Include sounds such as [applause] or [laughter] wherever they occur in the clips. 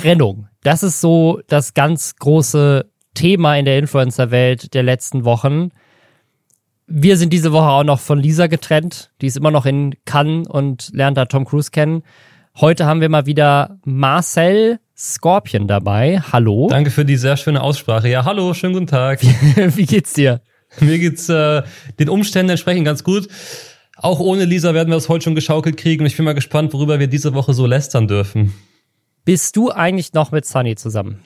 Trennung. Das ist so das ganz große Thema in der Influencer-Welt der letzten Wochen. Wir sind diese Woche auch noch von Lisa getrennt. Die ist immer noch in Cannes und lernt da Tom Cruise kennen. Heute haben wir mal wieder Marcel Scorpion dabei. Hallo. Danke für die sehr schöne Aussprache. Ja, hallo, schönen guten Tag. [laughs] Wie geht's dir? Mir geht's äh, den Umständen entsprechend ganz gut. Auch ohne Lisa werden wir es heute schon geschaukelt kriegen ich bin mal gespannt, worüber wir diese Woche so lästern dürfen. Bist du eigentlich noch mit Sunny zusammen?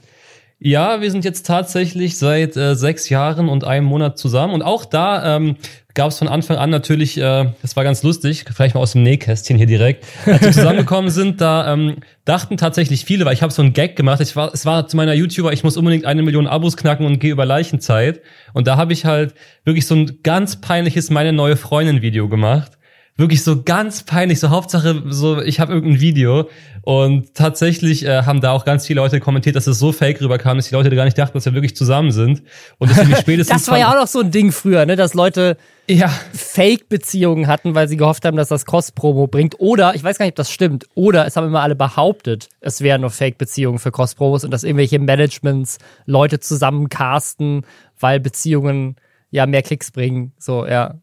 Ja, wir sind jetzt tatsächlich seit äh, sechs Jahren und einem Monat zusammen. Und auch da ähm, gab es von Anfang an natürlich, äh, das war ganz lustig, vielleicht mal aus dem Nähkästchen hier direkt, als wir zusammengekommen sind, da ähm, dachten tatsächlich viele, weil ich habe so einen Gag gemacht, ich war, es war zu meiner YouTuber, ich muss unbedingt eine Million Abos knacken und gehe über Leichenzeit. Und da habe ich halt wirklich so ein ganz peinliches meine neue Freundin Video gemacht wirklich so ganz peinlich, so Hauptsache so, ich habe irgendein Video und tatsächlich äh, haben da auch ganz viele Leute kommentiert, dass es so fake rüberkam, dass die Leute gar nicht dachten, dass wir wirklich zusammen sind und deswegen [laughs] spätestens Das war ja auch noch so ein Ding früher, ne, dass Leute ja. Fake-Beziehungen hatten, weil sie gehofft haben, dass das Kost-Promo bringt. Oder, ich weiß gar nicht, ob das stimmt, oder es haben immer alle behauptet, es wären nur Fake-Beziehungen für Kost-Promos und dass irgendwelche Managements Leute zusammen casten, weil Beziehungen ja mehr Klicks bringen. So, ja.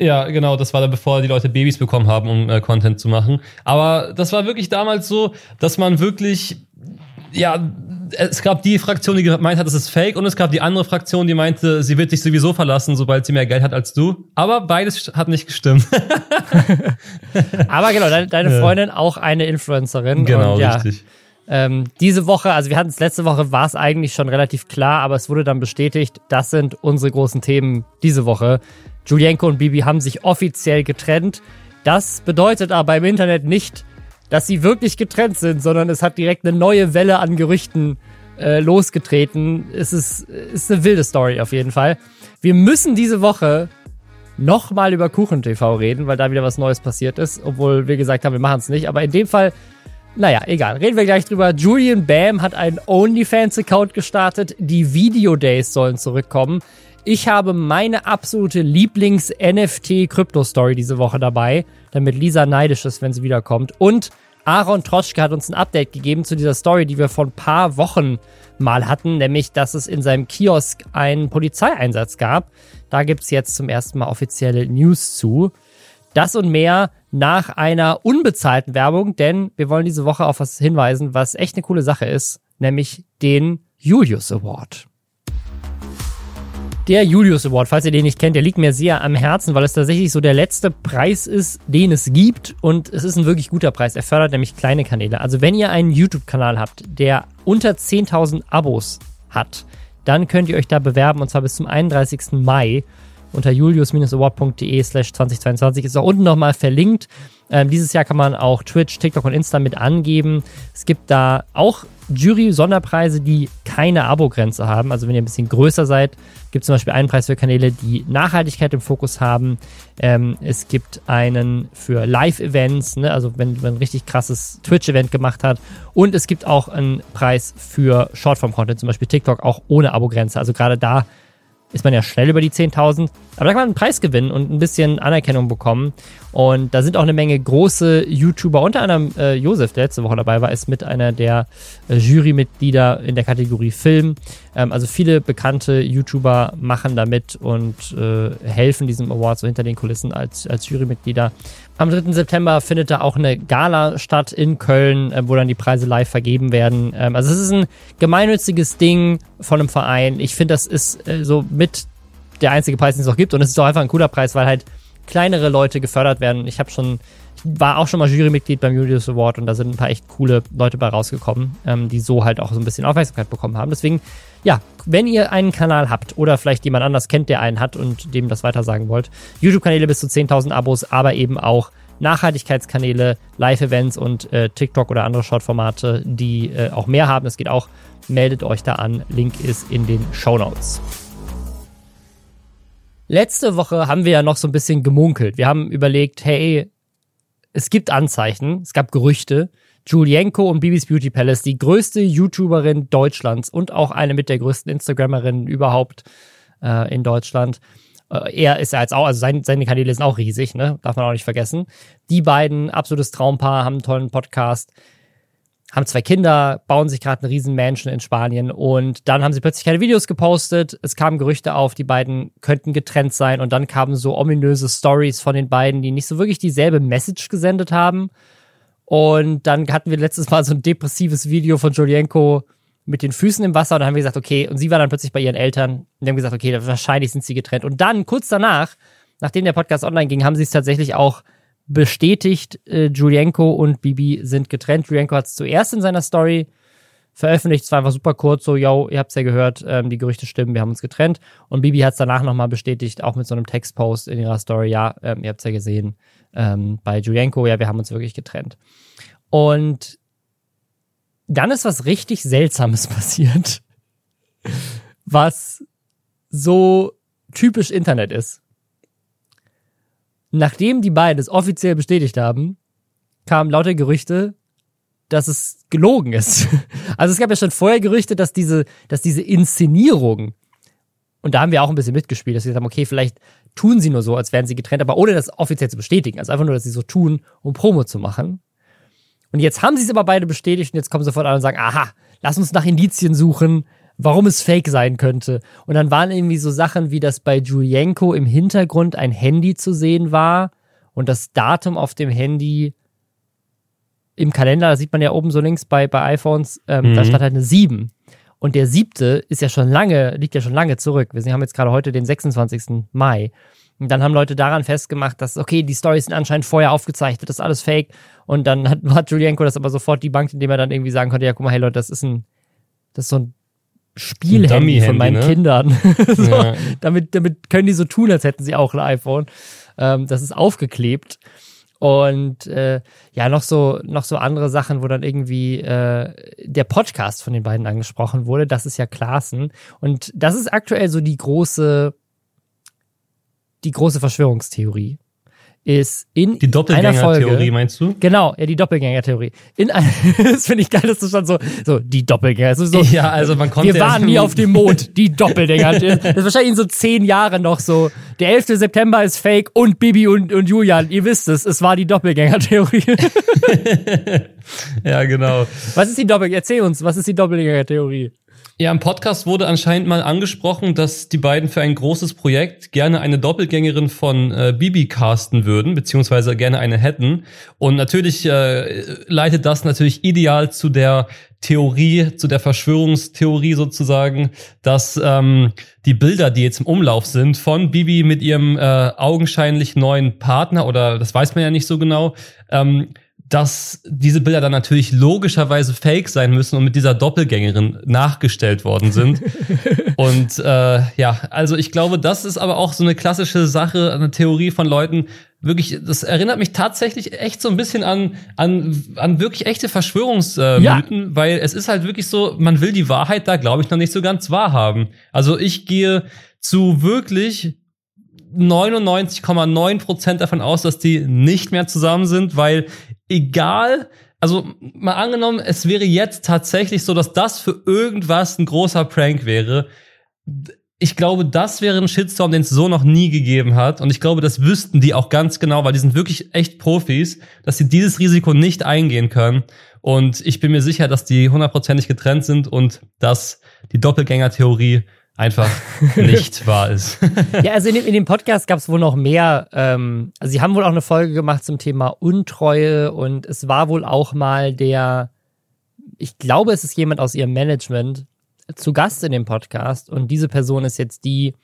Ja, genau, das war dann bevor die Leute Babys bekommen haben, um äh, Content zu machen. Aber das war wirklich damals so, dass man wirklich, ja, es gab die Fraktion, die gemeint hat, es ist fake, und es gab die andere Fraktion, die meinte, sie wird dich sowieso verlassen, sobald sie mehr Geld hat als du. Aber beides hat nicht gestimmt. [laughs] Aber genau, deine, Freundin auch eine Influencerin. Genau, und, ja, richtig. Ähm, diese Woche, also wir hatten es letzte Woche, war es eigentlich schon relativ klar, aber es wurde dann bestätigt, das sind unsere großen Themen diese Woche. Julienko und Bibi haben sich offiziell getrennt. Das bedeutet aber im Internet nicht, dass sie wirklich getrennt sind, sondern es hat direkt eine neue Welle an Gerüchten äh, losgetreten. Es ist, ist eine wilde Story auf jeden Fall. Wir müssen diese Woche nochmal über KuchenTV reden, weil da wieder was Neues passiert ist, obwohl wir gesagt haben, wir machen es nicht. Aber in dem Fall, naja, egal. Reden wir gleich drüber. Julian Bam hat einen OnlyFans-Account gestartet. Die Video Days sollen zurückkommen. Ich habe meine absolute Lieblings-NFT-Krypto-Story diese Woche dabei, damit Lisa neidisch ist, wenn sie wiederkommt. Und Aaron Troschke hat uns ein Update gegeben zu dieser Story, die wir vor ein paar Wochen mal hatten, nämlich, dass es in seinem Kiosk einen Polizeieinsatz gab. Da gibt es jetzt zum ersten Mal offizielle News zu. Das und mehr nach einer unbezahlten Werbung, denn wir wollen diese Woche auf was hinweisen, was echt eine coole Sache ist, nämlich den Julius Award. Der Julius Award, falls ihr den nicht kennt, der liegt mir sehr am Herzen, weil es tatsächlich so der letzte Preis ist, den es gibt. Und es ist ein wirklich guter Preis. Er fördert nämlich kleine Kanäle. Also wenn ihr einen YouTube-Kanal habt, der unter 10.000 Abos hat, dann könnt ihr euch da bewerben und zwar bis zum 31. Mai unter julius-award.de slash 2022 ist auch unten nochmal verlinkt. Ähm, dieses Jahr kann man auch Twitch, TikTok und Insta mit angeben. Es gibt da auch Jury-Sonderpreise, die keine Abo-Grenze haben. Also wenn ihr ein bisschen größer seid, gibt es zum Beispiel einen Preis für Kanäle, die Nachhaltigkeit im Fokus haben. Ähm, es gibt einen für Live-Events, ne? also wenn man ein richtig krasses Twitch-Event gemacht hat. Und es gibt auch einen Preis für Shortform-Content, zum Beispiel TikTok, auch ohne Abo-Grenze. Also gerade da ist man ja schnell über die 10.000. Aber da kann man einen Preis gewinnen und ein bisschen Anerkennung bekommen. Und da sind auch eine Menge große YouTuber, unter anderem äh, Josef, der letzte Woche dabei war, ist mit einer der äh, Jurymitglieder in der Kategorie Film. Ähm, also viele bekannte YouTuber machen da mit und äh, helfen diesem Award so hinter den Kulissen als, als Jurymitglieder. Am 3. September findet da auch eine Gala statt in Köln, äh, wo dann die Preise live vergeben werden. Ähm, also es ist ein gemeinnütziges Ding von einem Verein. Ich finde, das ist äh, so mit der einzige Preis, den es auch gibt. Und es ist auch einfach ein cooler Preis, weil halt kleinere Leute gefördert werden. Ich habe schon, ich war auch schon mal Jurymitglied beim Julius Award und da sind ein paar echt coole Leute bei rausgekommen, ähm, die so halt auch so ein bisschen Aufmerksamkeit bekommen haben. Deswegen, ja, wenn ihr einen Kanal habt oder vielleicht jemand anders kennt, der einen hat und dem das weiter sagen wollt, YouTube-Kanäle bis zu 10.000 Abos, aber eben auch Nachhaltigkeitskanäle, Live-Events und äh, TikTok oder andere Short-Formate, die äh, auch mehr haben. Das geht auch. Meldet euch da an. Link ist in den Show Notes. Letzte Woche haben wir ja noch so ein bisschen gemunkelt. Wir haben überlegt, hey, es gibt Anzeichen, es gab Gerüchte. Julienko und Bibis Beauty Palace, die größte YouTuberin Deutschlands und auch eine mit der größten Instagramerinnen überhaupt äh, in Deutschland. Äh, er ist ja jetzt auch, also sein, seine Kanäle sind auch riesig, ne? Darf man auch nicht vergessen. Die beiden, absolutes Traumpaar, haben einen tollen Podcast. Haben zwei Kinder, bauen sich gerade eine riesen Mansion in Spanien und dann haben sie plötzlich keine Videos gepostet. Es kamen Gerüchte auf, die beiden könnten getrennt sein und dann kamen so ominöse Stories von den beiden, die nicht so wirklich dieselbe Message gesendet haben. Und dann hatten wir letztes Mal so ein depressives Video von Julienko mit den Füßen im Wasser und dann haben wir gesagt, okay, und sie war dann plötzlich bei ihren Eltern und haben gesagt, okay, wahrscheinlich sind sie getrennt. Und dann kurz danach, nachdem der Podcast online ging, haben sie es tatsächlich auch bestätigt, äh, Julienko und Bibi sind getrennt. Julienko hat es zuerst in seiner Story veröffentlicht. Es war einfach super kurz, so, yo, ihr habt's ja gehört, ähm, die Gerüchte stimmen, wir haben uns getrennt. Und Bibi hat es danach nochmal bestätigt, auch mit so einem Textpost in ihrer Story, ja, ähm, ihr habt's ja gesehen, ähm, bei Julienko, ja, wir haben uns wirklich getrennt. Und dann ist was richtig Seltsames [laughs] passiert, was so typisch Internet ist nachdem die beiden es offiziell bestätigt haben, kamen lauter Gerüchte, dass es gelogen ist. [laughs] Also es gab ja schon vorher Gerüchte, dass diese, dass diese Inszenierung, und da haben wir auch ein bisschen mitgespielt, dass wir gesagt haben, okay, vielleicht tun sie nur so, als wären sie getrennt, aber ohne das offiziell zu bestätigen. Also einfach nur, dass sie so tun, um Promo zu machen. Und jetzt haben sie es aber beide bestätigt und jetzt kommen sie sofort an und sagen, aha, lass uns nach Indizien suchen, warum es fake sein könnte. Und dann waren irgendwie so Sachen wie, dass bei Julienko im Hintergrund ein Handy zu sehen war und das Datum auf dem Handy im Kalender, da sieht man ja oben so links bei, bei iPhones, ähm, mhm. da stand halt eine 7. Und der siebte ist ja schon lange, liegt ja schon lange zurück. Wir haben jetzt gerade heute den 26. Mai. Und dann haben Leute daran festgemacht, dass, okay, die Storys sind anscheinend vorher aufgezeichnet, das ist alles fake. Und dann hat, [laughs] hat Julienko das aber sofort debunked, indem er dann irgendwie sagen konnte, ja, guck mal, hey Leute, das ist ein, das ist so ein Spielhandy von meinen ne? Kindern. [laughs] so, ja. damit, damit können die so tun, als hätten sie auch ein iPhone. Ähm, das ist aufgeklebt. Und äh, ja, noch so, noch so andere Sachen, wo dann irgendwie äh, der Podcast von den beiden angesprochen wurde. Das ist ja Klaassen. Und das ist aktuell so die große, die große Verschwörungstheorie ist in die Doppelgänger-Theorie meinst du? Genau, ja die Doppelgänger-Theorie. In [laughs] das finde ich geil, dass du schon so so die Doppelgänger. Also so, ja, also man konnte. Wir waren nie [laughs] auf dem Mond. Die Doppelgänger. das ist wahrscheinlich in so zehn Jahren noch so. Der 11. September ist Fake und Bibi und und Julian. Ihr wisst es. Es war die Doppelgänger-Theorie. [laughs] ja, genau. Was ist die Doppelgänger? Erzähl uns. Was ist die Doppelgänger-Theorie? Ja, im Podcast wurde anscheinend mal angesprochen, dass die beiden für ein großes Projekt gerne eine Doppelgängerin von äh, Bibi casten würden, beziehungsweise gerne eine hätten. Und natürlich äh, leitet das natürlich ideal zu der Theorie, zu der Verschwörungstheorie sozusagen, dass ähm, die Bilder, die jetzt im Umlauf sind, von Bibi mit ihrem äh, augenscheinlich neuen Partner, oder das weiß man ja nicht so genau, ähm, dass diese Bilder dann natürlich logischerweise fake sein müssen und mit dieser Doppelgängerin nachgestellt worden sind. [laughs] und äh, ja, also ich glaube, das ist aber auch so eine klassische Sache, eine Theorie von Leuten. Wirklich, das erinnert mich tatsächlich echt so ein bisschen an an an wirklich echte Verschwörungsmythen, äh, ja. weil es ist halt wirklich so, man will die Wahrheit da, glaube ich, noch nicht so ganz wahrhaben. Also ich gehe zu wirklich 99,9% davon aus, dass die nicht mehr zusammen sind, weil egal, also mal angenommen, es wäre jetzt tatsächlich so, dass das für irgendwas ein großer Prank wäre. Ich glaube, das wäre ein Shitstorm, den es so noch nie gegeben hat. Und ich glaube, das wüssten die auch ganz genau, weil die sind wirklich echt Profis, dass sie dieses Risiko nicht eingehen können. Und ich bin mir sicher, dass die hundertprozentig getrennt sind und dass die Doppelgänger-Theorie einfach [laughs] nicht wahr ist. ja, also in dem, in dem Podcast gab es wohl noch mehr. Ähm, also sie haben wohl auch eine Folge gemacht zum Thema Untreue und es war wohl auch mal der, ich glaube, es ist jemand aus ihrem Management zu Gast in dem Podcast und diese Person ist jetzt die,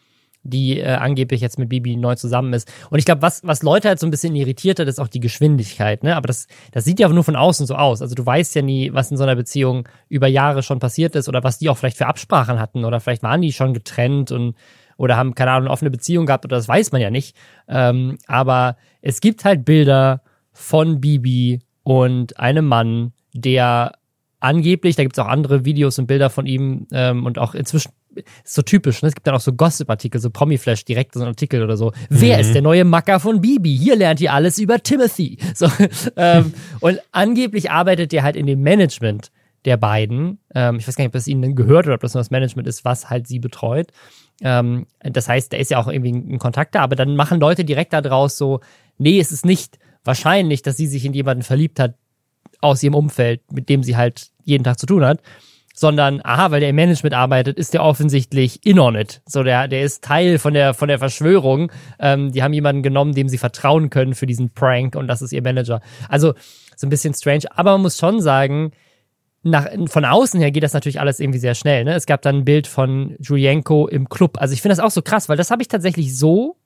die äh, angeblich jetzt mit Bibi neu zusammen ist. Und ich glaube, was, was Leute halt so ein bisschen irritiert hat, ist auch die Geschwindigkeit, ne? Aber das, das sieht ja nur von außen so aus. Also du weißt ja nie, was in so einer Beziehung über Jahre schon passiert ist oder was die auch vielleicht für Absprachen hatten oder vielleicht waren die schon getrennt und oder haben, keine Ahnung, eine offene Beziehung gehabt oder das weiß man ja nicht. Ähm, aber es gibt halt Bilder von Bibi und einem Mann, der angeblich, da gibt es auch andere Videos und Bilder von ihm ähm, und auch inzwischen so typisch, ne? Es gibt dann auch so Gossip-Artikel, so Promi-Flash, direkt so ein Artikel oder so. Mhm. Wer ist der neue Macker von Bibi? Hier lernt ihr alles über Timothy. So, [laughs] ähm, und angeblich arbeitet der halt in dem Management der beiden. Ähm, ich weiß gar nicht, ob das ihnen gehört oder ob das nur das Management ist, was halt sie betreut. Ähm, das heißt, da ist ja auch irgendwie ein Kontakt da, aber dann machen Leute direkt da draus so, nee, es ist nicht wahrscheinlich, dass sie sich in jemanden verliebt hat, aus ihrem Umfeld, mit dem sie halt jeden Tag zu tun hat, sondern, aha, weil der im Management arbeitet, ist der offensichtlich in on it. So, der, der ist Teil von der, von der Verschwörung. Ähm, die haben jemanden genommen, dem sie vertrauen können für diesen Prank und das ist ihr Manager. Also, so ein bisschen strange. Aber man muss schon sagen, nach, von außen her geht das natürlich alles irgendwie sehr schnell. Ne? Es gab dann ein Bild von Julienko im Club. Also ich finde das auch so krass, weil das habe ich tatsächlich so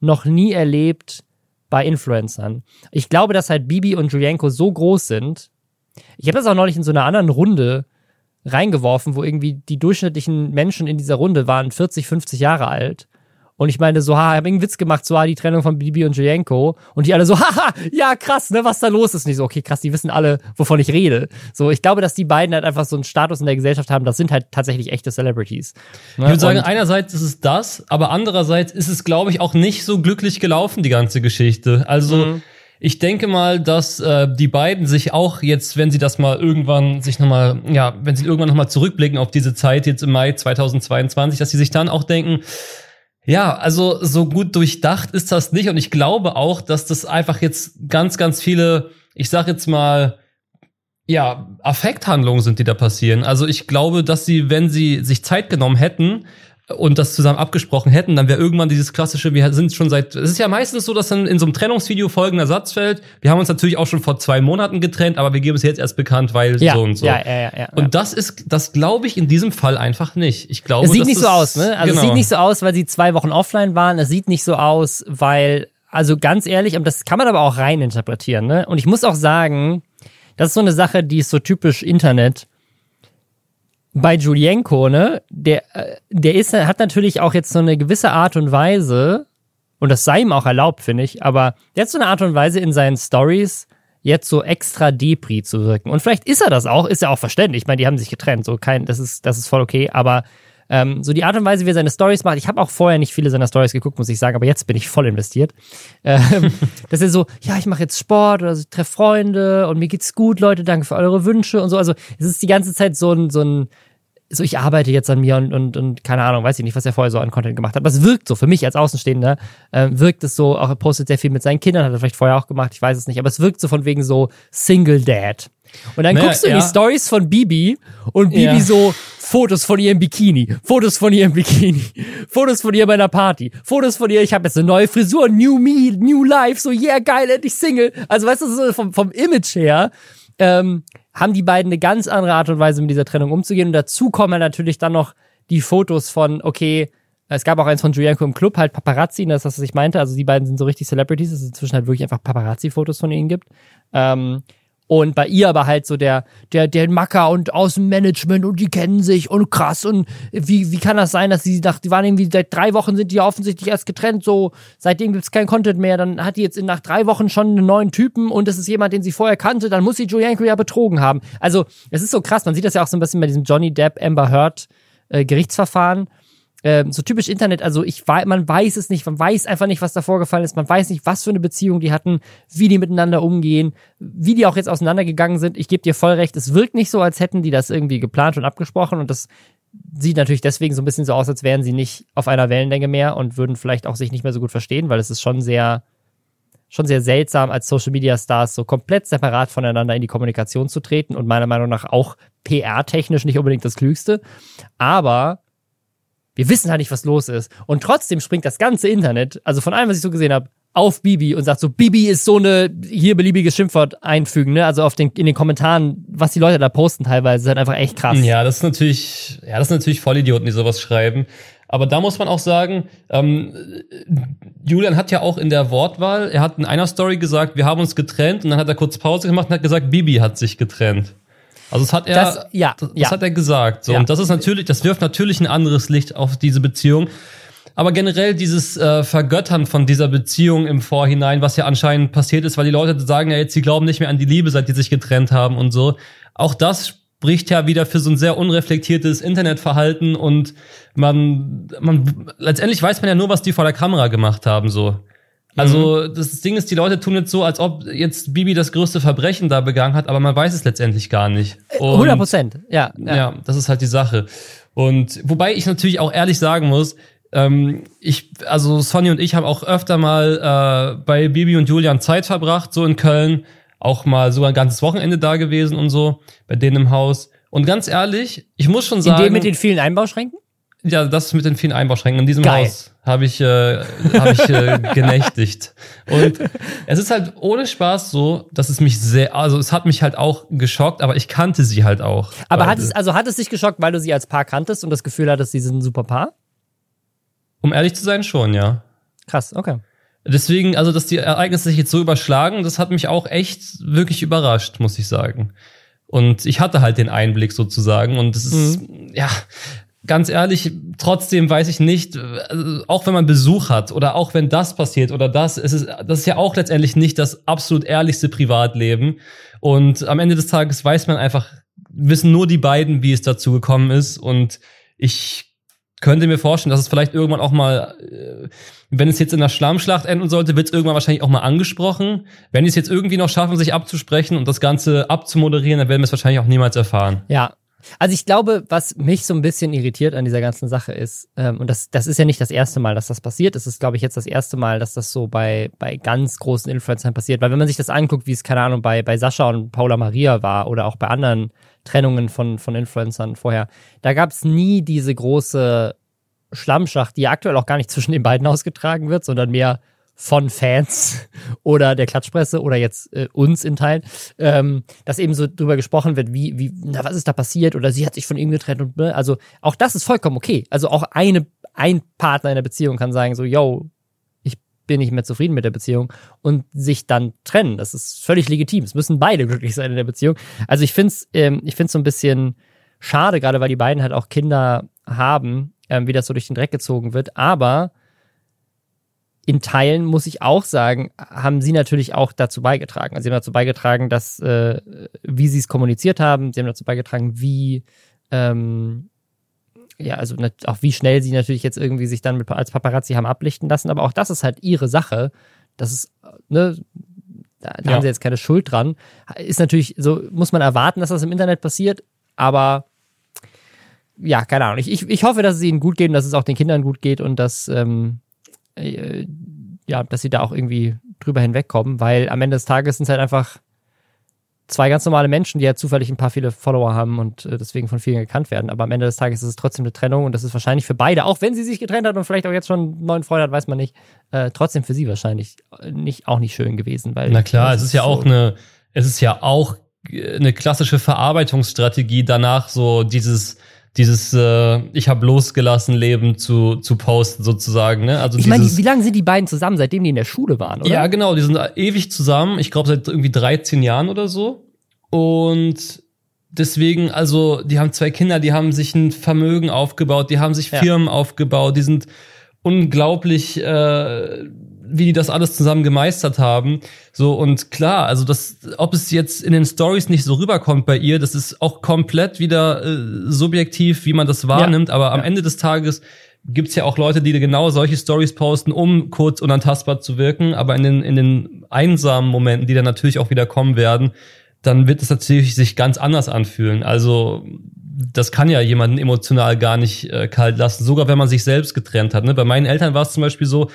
noch nie erlebt bei Influencern. Ich glaube, dass halt Bibi und Julienko so groß sind. Ich habe das auch neulich in so einer anderen Runde reingeworfen, wo irgendwie die durchschnittlichen Menschen in dieser Runde waren 40, 50 Jahre alt. Und ich meine so, ha, ich habe einen Witz gemacht, so, ah, die Trennung von Bibi und Julienko. Und die alle so, [laughs] haha, ja, krass, ne, was da los ist. Nicht so, okay, krass, die wissen alle, wovon ich rede. So, ich glaube, dass die beiden halt einfach so einen Status in der Gesellschaft haben, das sind halt tatsächlich echte Celebrities. Ne? Ich würde sagen, einerseits ist es das, aber andererseits ist es, glaube ich, auch nicht so glücklich gelaufen, die ganze Geschichte. Also, mhm. Ich denke mal, dass äh, die beiden sich auch jetzt, wenn sie das mal irgendwann sich nochmal, ja, wenn sie irgendwann nochmal zurückblicken auf diese Zeit jetzt im Mai 2022, dass sie sich dann auch denken, ja, also so gut durchdacht ist das nicht und ich glaube auch, dass das einfach jetzt ganz, ganz viele, ich sag jetzt mal, ja, Affekthandlungen sind, die da passieren. Also ich glaube, dass sie, wenn sie sich Zeit genommen hätten, und das zusammen abgesprochen hätten, dann wäre irgendwann dieses klassische, wir sind schon seit, es ist ja meistens so, dass dann in so einem Trennungsvideo folgender Satz fällt, wir haben uns natürlich auch schon vor zwei Monaten getrennt, aber wir geben es jetzt erst bekannt, weil ja, so und so. Ja, ja, ja, ja, und das ist, das glaube ich in diesem Fall einfach nicht. Ich glaube, es sieht nicht so aus, ne? Also genau. es sieht nicht so aus, weil sie zwei Wochen offline waren, es sieht nicht so aus, weil, also ganz ehrlich, und das kann man aber auch rein interpretieren, ne? Und ich muss auch sagen, das ist so eine Sache, die ist so typisch Internet bei Julienko, ne, der, äh, der ist, hat natürlich auch jetzt so eine gewisse Art und Weise, und das sei ihm auch erlaubt, finde ich, aber der hat so eine Art und Weise in seinen Stories, jetzt so extra Depri zu wirken. Und vielleicht ist er das auch, ist ja auch verständlich. Ich meine, die haben sich getrennt, so kein, das ist, das ist voll okay, aber ähm, so die Art und Weise, wie er seine Stories macht. Ich habe auch vorher nicht viele seiner Stories geguckt, muss ich sagen, aber jetzt bin ich voll investiert. Ähm, [laughs] dass er so, ja, ich mache jetzt Sport oder so, treffe Freunde und mir geht's gut, Leute, danke für eure Wünsche und so. Also es ist die ganze Zeit so ein, so ein so ich arbeite jetzt an mir und, und, und keine Ahnung, weiß ich nicht, was er vorher so an Content gemacht hat. Aber es wirkt so, für mich als Außenstehender, äh, wirkt es so, auch er postet sehr viel mit seinen Kindern, hat er vielleicht vorher auch gemacht, ich weiß es nicht, aber es wirkt so von wegen so Single Dad. Und dann naja, guckst du in ja. die Stories von Bibi und Bibi ja. so Fotos von ihrem Bikini, Fotos von ihrem Bikini, [laughs] Fotos von ihr bei einer Party, Fotos von ihr, ich habe jetzt eine neue Frisur, New Me, New Life, so yeah, geil, endlich Single. Also weißt du, so vom, vom Image her ähm, haben die beiden eine ganz andere Art und Weise, mit dieser Trennung umzugehen. Und dazu kommen natürlich dann noch die Fotos von, okay, es gab auch eins von Julianko im Club, halt Paparazzi, das ist das, was ich meinte. Also die beiden sind so richtig Celebrities, dass es inzwischen halt wirklich einfach Paparazzi-Fotos von ihnen gibt. Ähm, und bei ihr aber halt so der, der, der Macker und aus dem Management und die kennen sich und krass und wie, wie kann das sein, dass sie nach, die waren irgendwie seit drei Wochen sind die ja offensichtlich erst getrennt, so seitdem gibt's kein Content mehr, dann hat die jetzt nach drei Wochen schon einen neuen Typen und es ist jemand, den sie vorher kannte, dann muss sie Julianko ja betrogen haben. Also, es ist so krass, man sieht das ja auch so ein bisschen bei diesem Johnny Depp Amber Heard äh, Gerichtsverfahren ähm, so typisch Internet, also ich man weiß es nicht, man weiß einfach nicht, was da vorgefallen ist, man weiß nicht, was für eine Beziehung die hatten, wie die miteinander umgehen, wie die auch jetzt auseinandergegangen sind. Ich gebe dir voll recht, es wirkt nicht so, als hätten die das irgendwie geplant und abgesprochen und das sieht natürlich deswegen so ein bisschen so aus, als wären sie nicht auf einer Wellenlänge mehr und würden vielleicht auch sich nicht mehr so gut verstehen, weil es ist schon sehr, schon sehr seltsam, als Social Media Stars so komplett separat voneinander in die Kommunikation zu treten und meiner Meinung nach auch PR-technisch nicht unbedingt das Klügste. Aber wir wissen halt nicht, was los ist. Und trotzdem springt das ganze Internet, also von allem, was ich so gesehen habe, auf Bibi und sagt so, Bibi ist so eine hier beliebiges Schimpfwort einfügen, ne? Also auf den, in den Kommentaren, was die Leute da posten teilweise, ist halt einfach echt krass. Ja, das ist natürlich, ja, das sind natürlich Vollidioten, die sowas schreiben. Aber da muss man auch sagen, ähm, Julian hat ja auch in der Wortwahl, er hat in einer Story gesagt, wir haben uns getrennt und dann hat er kurz Pause gemacht und hat gesagt, Bibi hat sich getrennt. Also das hat er, das, ja, das, ja. hat er gesagt. So. Ja. Und das ist natürlich, das wirft natürlich ein anderes Licht auf diese Beziehung. Aber generell dieses äh, Vergöttern von dieser Beziehung im Vorhinein, was ja anscheinend passiert ist, weil die Leute sagen ja jetzt, sie glauben nicht mehr an die Liebe, seit die sich getrennt haben und so. Auch das spricht ja wieder für so ein sehr unreflektiertes Internetverhalten und man, man, letztendlich weiß man ja nur, was die vor der Kamera gemacht haben, so. Also mhm. das Ding ist, die Leute tun jetzt so, als ob jetzt Bibi das größte Verbrechen da begangen hat, aber man weiß es letztendlich gar nicht. Äh, Und, 100 Prozent, ja, ja. Ja, das ist halt die Sache. Und wobei ich natürlich auch ehrlich sagen muss, ähm, ich, also Sonny und ich haben auch öfter mal äh, bei Bibi und Julian Zeit verbracht, so in Köln. auch mal sogar ein ganzes Wochenende da gewesen und so bei denen im Haus. Und ganz ehrlich, ich muss schon sagen. In dem mit den vielen Einbauschränken? Ja, das mit den vielen Einbauschränken. In diesem Geil. Haus habe ich, äh, hab ich äh, genächtigt. Und es ist halt ohne Spaß so, dass es mich sehr, also es hat mich halt auch geschockt, aber ich kannte sie halt auch. Aber hat es, also hat es dich geschockt, weil du sie als Paar kanntest und das Gefühl hattest, sie sind ein super Paar? Um ehrlich zu sein, schon, ja. Krass, okay. Deswegen, also, dass die Ereignisse sich jetzt so überschlagen, das hat mich auch echt wirklich überrascht, muss ich sagen. Und ich hatte halt den Einblick sozusagen und es ist, ja, ganz ehrlich, trotzdem weiß ich nicht, also auch wenn man Besuch hat oder auch wenn das passiert oder das, es ist, das ist ja auch letztendlich nicht das absolut ehrlichste Privatleben. Und am Ende des Tages weiß man einfach, wissen nur die beiden, wie es dazu gekommen ist und ich könnte mir vorstellen, dass es vielleicht irgendwann auch mal, äh, wenn es jetzt in der Schlammschlacht enden sollte, wird es irgendwann wahrscheinlich auch mal angesprochen. Wenn die es jetzt irgendwie noch schaffen, sich abzusprechen und das Ganze abzumoderieren, dann werden wir es wahrscheinlich auch niemals erfahren. Ja. Also ich glaube, was mich so ein bisschen irritiert an dieser ganzen Sache ist, ähm, und das, das ist ja nicht das erste Mal, dass das passiert, es ist, glaube ich, jetzt das erste Mal, dass das so bei, bei ganz großen Influencern passiert. Weil wenn man sich das anguckt, wie es, keine Ahnung, bei, bei Sascha und Paula Maria war oder auch bei anderen Trennungen von, von Influencern vorher, da gab es nie diese große Schlammschacht, die aktuell auch gar nicht zwischen den beiden [laughs] ausgetragen wird, sondern mehr von Fans oder der Klatschpresse oder jetzt äh, uns in Teilen, ähm, dass eben so drüber gesprochen wird, wie, wie, na, was ist da passiert oder sie hat sich von ihm getrennt und ne, also auch das ist vollkommen okay. Also auch eine, ein Partner in der Beziehung kann sagen so, yo, ich bin nicht mehr zufrieden mit der Beziehung und sich dann trennen. Das ist völlig legitim. Es müssen beide glücklich sein in der Beziehung. Also ich finde es ähm, ich find's so ein bisschen schade, gerade weil die beiden halt auch Kinder haben, ähm, wie das so durch den Dreck gezogen wird. Aber in Teilen muss ich auch sagen, haben sie natürlich auch dazu beigetragen. Also sie haben dazu beigetragen, dass, äh, wie sie es kommuniziert haben, sie haben dazu beigetragen, wie, ähm, ja, also auch wie schnell sie natürlich jetzt irgendwie sich dann mit, als Paparazzi haben ablichten lassen, aber auch das ist halt ihre Sache. Das ist, ne, da, da Ja. haben sie jetzt keine Schuld dran. Ist natürlich so, muss man erwarten, dass das im Internet passiert, aber ja, keine Ahnung. Ich, ich, ich hoffe, dass es ihnen gut geht und dass es auch den Kindern gut geht und dass, ähm, äh, ja, dass sie da auch irgendwie drüber hinwegkommen, weil am Ende des Tages sind es halt einfach zwei ganz normale Menschen, die ja zufällig ein paar viele Follower haben und äh, deswegen von vielen gekannt werden. Aber am Ende des Tages ist es trotzdem eine Trennung und das ist wahrscheinlich für beide, auch wenn sie sich getrennt hat und vielleicht auch jetzt schon einen neuen Freund hat, weiß man nicht, äh, trotzdem für sie wahrscheinlich äh, nicht, auch nicht schön gewesen. Weil Na klar, es ist ja so- auch eine, es ist ja auch äh, eine klassische Verarbeitungsstrategie danach so dieses dieses äh, ich habe losgelassen Leben zu zu posten sozusagen, ne? Also Ich meine, wie lange sind die beiden zusammen, seitdem die in der Schule waren, oder? Ja, genau, die sind ewig zusammen, ich glaube seit irgendwie 13 Jahren oder so. Und deswegen, also, die haben zwei Kinder, die haben sich ein Vermögen aufgebaut, die haben sich Ja. Firmen aufgebaut, die sind unglaublich, äh, wie die das alles zusammen gemeistert haben. So, und klar, also das, ob es jetzt in den Stories nicht so rüberkommt bei ihr, das ist auch komplett wieder äh, subjektiv, wie man das wahrnimmt, aber am Ja. Ende des Tages gibt's ja auch Leute, die genau solche Stories posten, um kurz unantastbar zu wirken, aber in den, in den einsamen Momenten, die dann natürlich auch wieder kommen werden, dann wird es natürlich sich ganz anders anfühlen. Also das kann ja jemanden emotional gar nicht äh, kalt lassen, sogar wenn man sich selbst getrennt hat. Ne? Bei meinen Eltern war es zum Beispiel so,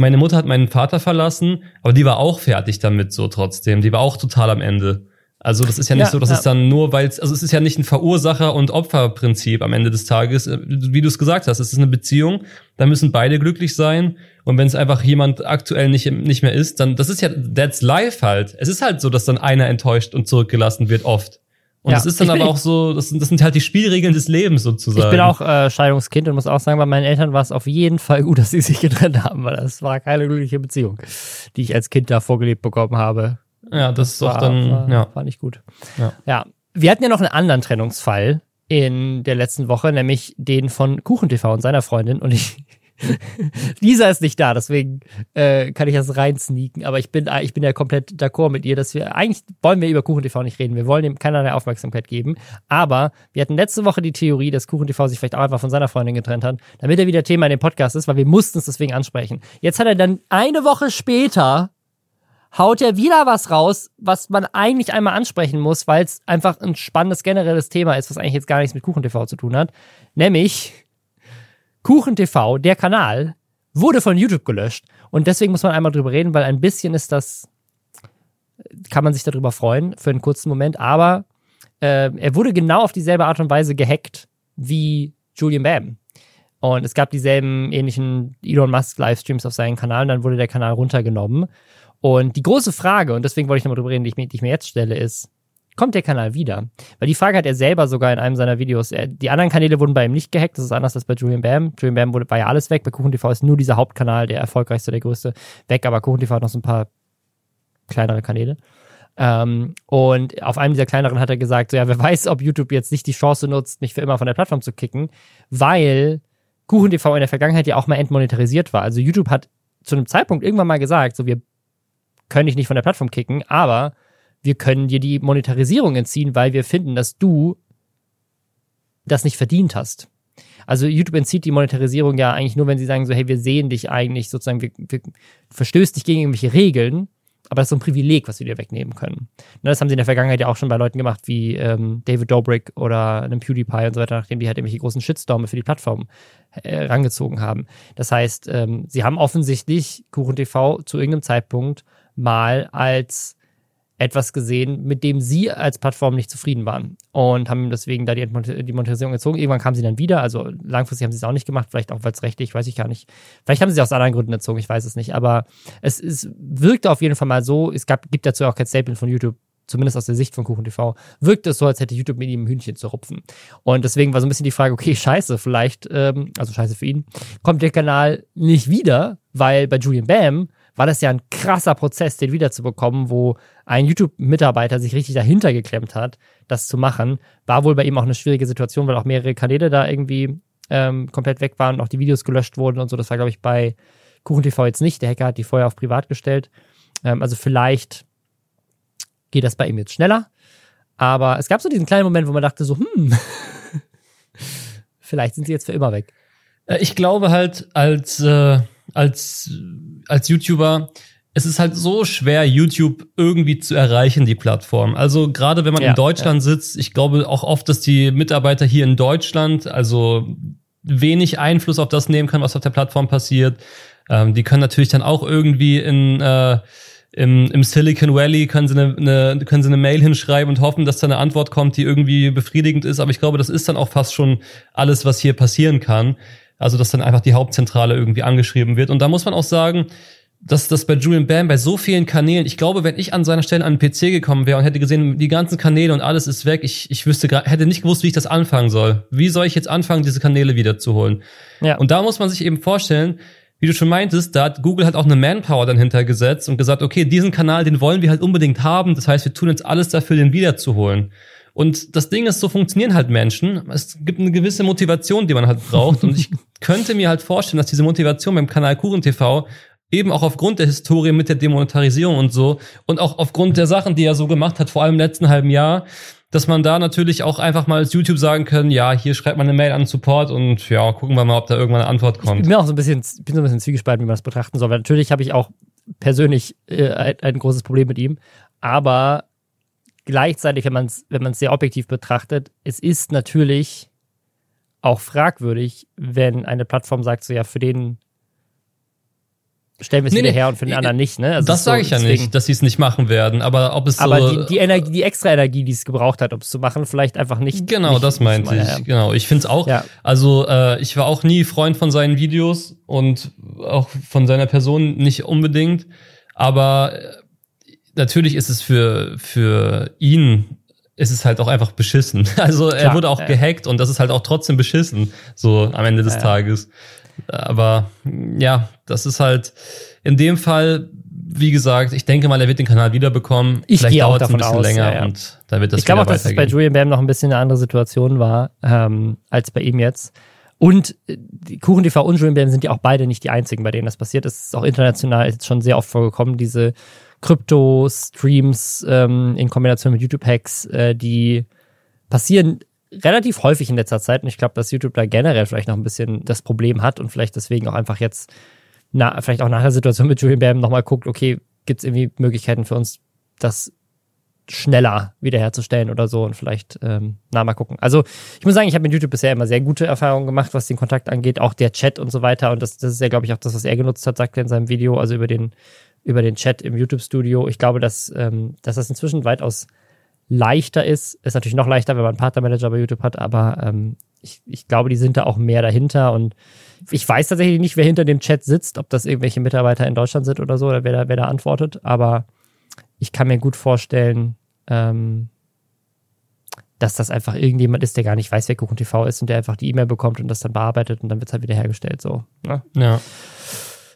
meine Mutter hat meinen Vater verlassen, aber die war auch fertig damit so trotzdem. Die war auch total am Ende. Also das ist ja nicht Ja, so, dass ja. es dann nur, weil es, also es ist ja nicht ein Verursacher- und Opferprinzip am Ende des Tages. Äh, Wie du es gesagt hast, es ist eine Beziehung, da müssen beide glücklich sein. Und wenn es einfach jemand aktuell nicht, nicht mehr ist, dann, das ist ja, that's life halt. Es ist halt so, dass dann einer enttäuscht und zurückgelassen wird oft. Und Ja, das ist dann aber auch so, das sind, das sind halt die Spielregeln des Lebens sozusagen. Ich bin auch äh, Scheidungskind und muss auch sagen, bei meinen Eltern war es auf jeden Fall gut, [laughs] dass sie sich getrennt haben, weil das war keine glückliche Beziehung, die ich als Kind da vorgelebt bekommen habe. Ja, das ist war, auch dann, war, ja. war nicht gut. Ja. ja. Wir hatten ja noch einen anderen Trennungsfall in der letzten Woche, nämlich den von KuchenTV und seiner Freundin. Und ich, [laughs] Lisa ist nicht da, deswegen äh, kann ich das rein sneaken. Aber ich bin, äh, ich bin ja komplett d'accord mit ihr, dass wir, eigentlich wollen wir über KuchenTV nicht reden. Wir wollen ihm keinerlei Aufmerksamkeit geben. Aber wir hatten letzte Woche die Theorie, dass KuchenTV sich vielleicht auch einfach von seiner Freundin getrennt hat, damit er wieder Thema in dem Podcast ist, weil wir mussten es deswegen ansprechen. Jetzt hat er dann eine Woche später haut er wieder was raus, was man eigentlich einmal ansprechen muss, weil es einfach ein spannendes generelles Thema ist, was eigentlich jetzt gar nichts mit KuchenTV zu tun hat. Nämlich KuchenTV, der Kanal, wurde von YouTube gelöscht. Und deswegen muss man einmal drüber reden, weil ein bisschen ist das kann man sich darüber freuen für einen kurzen Moment, aber äh, er wurde genau auf dieselbe Art und Weise gehackt wie Julian Bam. Und es gab dieselben ähnlichen Elon Musk Livestreams auf seinem Kanal und dann wurde der Kanal runtergenommen. Und die große Frage, und deswegen wollte ich nochmal drüber reden, die ich, mir, die ich mir jetzt stelle, ist, kommt der Kanal wieder? Weil die Frage hat er selber sogar in einem seiner Videos. Er, die anderen Kanäle wurden bei ihm nicht gehackt, das ist anders als bei Julian Bam. Julian Bam wurde, war ja alles weg, bei KuchenTV ist nur dieser Hauptkanal, der erfolgreichste, der größte, weg, aber KuchenTV hat noch so ein paar kleinere Kanäle. Ähm, und auf einem dieser kleineren hat er gesagt, so, ja, wer weiß, ob YouTube jetzt nicht die Chance nutzt, mich für immer von der Plattform zu kicken, weil KuchenTV in der Vergangenheit ja auch mal entmonetarisiert war. Also YouTube hat zu einem Zeitpunkt irgendwann mal gesagt, so, wir können dich nicht von der Plattform kicken, aber wir können dir die Monetarisierung entziehen, weil wir finden, dass du das nicht verdient hast. Also YouTube entzieht die Monetarisierung ja eigentlich nur, wenn sie sagen so, hey, wir sehen dich eigentlich sozusagen, wir, wir verstößt dich gegen irgendwelche Regeln, aber das ist so ein Privileg, was wir dir wegnehmen können. Und das haben sie in der Vergangenheit ja auch schon bei Leuten gemacht, wie ähm, David Dobrik oder einem PewDiePie und so weiter, nachdem die halt irgendwelche großen Shitstorme für die Plattform äh, rangezogen haben. Das heißt, ähm, sie haben offensichtlich KuchenTV zu irgendeinem Zeitpunkt mal als etwas gesehen, mit dem sie als Plattform nicht zufrieden waren und haben deswegen da die, die Monetarisierung gezogen. Irgendwann kam sie dann wieder, also langfristig haben sie es auch nicht gemacht, vielleicht auch weil es rechtlich, weiß ich gar nicht. Vielleicht haben sie es aus anderen Gründen gezogen, ich weiß es nicht, aber es, es wirkte auf jeden Fall mal so, es gab, gibt dazu auch kein Statement von YouTube, zumindest aus der Sicht von Kuchen TV, wirkt es so, als hätte YouTube mit ihm ein Hühnchen zu rupfen. Und deswegen war so ein bisschen die Frage, okay, scheiße, vielleicht, ähm, also scheiße für ihn, kommt der Kanal nicht wieder, weil bei Julian Bam war das ja ein krasser Prozess, den wiederzubekommen, wo ein YouTube-Mitarbeiter sich richtig dahinter geklemmt hat, das zu machen. War wohl bei ihm auch eine schwierige Situation, weil auch mehrere Kanäle da irgendwie ähm, komplett weg waren und auch die Videos gelöscht wurden und so. Das war, glaube ich, bei KuchenTV jetzt nicht. Der Hacker hat die vorher auf privat gestellt. Ähm, also vielleicht geht das bei ihm jetzt schneller. Aber es gab so diesen kleinen Moment, wo man dachte so, hm, [laughs] vielleicht sind sie jetzt für immer weg. Äh, ich glaube halt, als äh, als, als YouTuber, es ist halt so schwer, YouTube irgendwie zu erreichen, die Plattform. Also gerade wenn man ja, in Deutschland ja. sitzt, ich glaube auch oft, dass die Mitarbeiter hier in Deutschland also wenig Einfluss auf das nehmen können, was auf der Plattform passiert. Ähm, die können natürlich dann auch irgendwie in äh, im, im Silicon Valley können sie eine, eine, können sie eine Mail hinschreiben und hoffen, dass da eine Antwort kommt, die irgendwie befriedigend ist. Aber ich glaube, das ist dann auch fast schon alles, was hier passieren kann. Also, dass dann einfach die Hauptzentrale irgendwie angeschrieben wird. Und da muss man auch sagen, dass das bei Julian Bam bei so vielen Kanälen, ich glaube, wenn ich an seiner Stelle an den PC gekommen wäre und hätte gesehen, die ganzen Kanäle und alles ist weg, ich, ich wüsste hätte nicht gewusst, wie ich das anfangen soll. Wie soll ich jetzt anfangen, diese Kanäle wiederzuholen? Ja. Und da muss man sich eben vorstellen, wie du schon meintest, da hat Google halt auch eine Manpower dann hintergesetzt und gesagt, okay, diesen Kanal, den wollen wir halt unbedingt haben. Das heißt, wir tun jetzt alles dafür, den wiederzuholen. Und das Ding ist, so funktionieren halt Menschen. Es gibt eine gewisse Motivation, die man halt braucht. Und ich [laughs] könnte mir halt vorstellen, dass diese Motivation beim Kanal Kuchen TV eben auch aufgrund der Historie mit der Demonetarisierung und so und auch aufgrund der Sachen, die er so gemacht hat, vor allem im letzten halben Jahr, dass man da natürlich auch einfach mal als YouTube sagen können, ja, hier schreibt man eine Mail an Support und ja, gucken wir mal, ob da irgendwann eine Antwort kommt. Ich bin auch so ein bisschen, bin so ein bisschen zwiegespalten, wie man das betrachten soll, weil natürlich habe ich auch persönlich äh, ein, ein großes Problem mit ihm, aber gleichzeitig, wenn man es wenn man's sehr objektiv betrachtet, es ist natürlich auch fragwürdig, wenn eine Plattform sagt, so ja, für den stellen wir es nee, wieder nee, her und für den anderen nicht. Ne? Also das sage so, ich ja deswegen, nicht, dass sie es nicht machen werden, aber ob es so Aber die, die Energie, die extra Energie, die es gebraucht hat, um es zu machen, vielleicht einfach nicht. Genau, nicht, das meinte ich. Ja. Genau, ich finde es auch. Ja. Also äh, ich war auch nie Freund von seinen Videos und auch von seiner Person nicht unbedingt, aber äh, natürlich ist es für, für ihn ist es halt auch einfach beschissen. [laughs] Also er Klar, wurde auch ja. gehackt und das ist halt auch trotzdem beschissen, so am Ende des ja, Tages. Aber ja, das ist halt in dem Fall, wie gesagt, ich denke mal, er wird den Kanal wiederbekommen. Ich Vielleicht dauert es ein bisschen aus, länger ja, und da wird das Ich glaube auch, dass es bei Julian Bam noch ein bisschen eine andere Situation war ähm, als bei ihm jetzt. Und äh, Kuchen TV und Julian Bam sind ja auch beide nicht die einzigen, bei denen das passiert. Es ist auch international jetzt schon sehr oft vorgekommen, diese Krypto-Streams ähm, in Kombination mit YouTube-Hacks, äh, die passieren relativ häufig in letzter Zeit. Und ich glaube, dass YouTube da generell vielleicht noch ein bisschen das Problem hat und vielleicht deswegen auch einfach jetzt, na, vielleicht auch nach der Situation mit Julian Bam nochmal guckt, okay, gibt es irgendwie Möglichkeiten für uns, das schneller wiederherzustellen oder so und vielleicht ähm, na mal gucken. Also ich muss sagen, ich habe mit YouTube bisher immer sehr gute Erfahrungen gemacht, was den Kontakt angeht, auch der Chat und so weiter. Und das, das ist ja, glaube ich, auch das, was er genutzt hat, sagt er in seinem Video, also über den über den Chat im YouTube-Studio. Ich glaube, dass, ähm, dass das inzwischen weitaus leichter ist. Ist natürlich noch leichter, wenn man einen Partnermanager bei YouTube hat, aber ähm, ich, ich glaube, die sind da auch mehr dahinter und ich weiß tatsächlich nicht, wer hinter dem Chat sitzt, ob das irgendwelche Mitarbeiter in Deutschland sind oder so, oder wer da, wer da antwortet, aber ich kann mir gut vorstellen, ähm, dass das einfach irgendjemand ist, der gar nicht weiß, wer Kuchen TV ist und der einfach die E-Mail bekommt und das dann bearbeitet und dann wird es halt wieder hergestellt. So. Ne? Ja.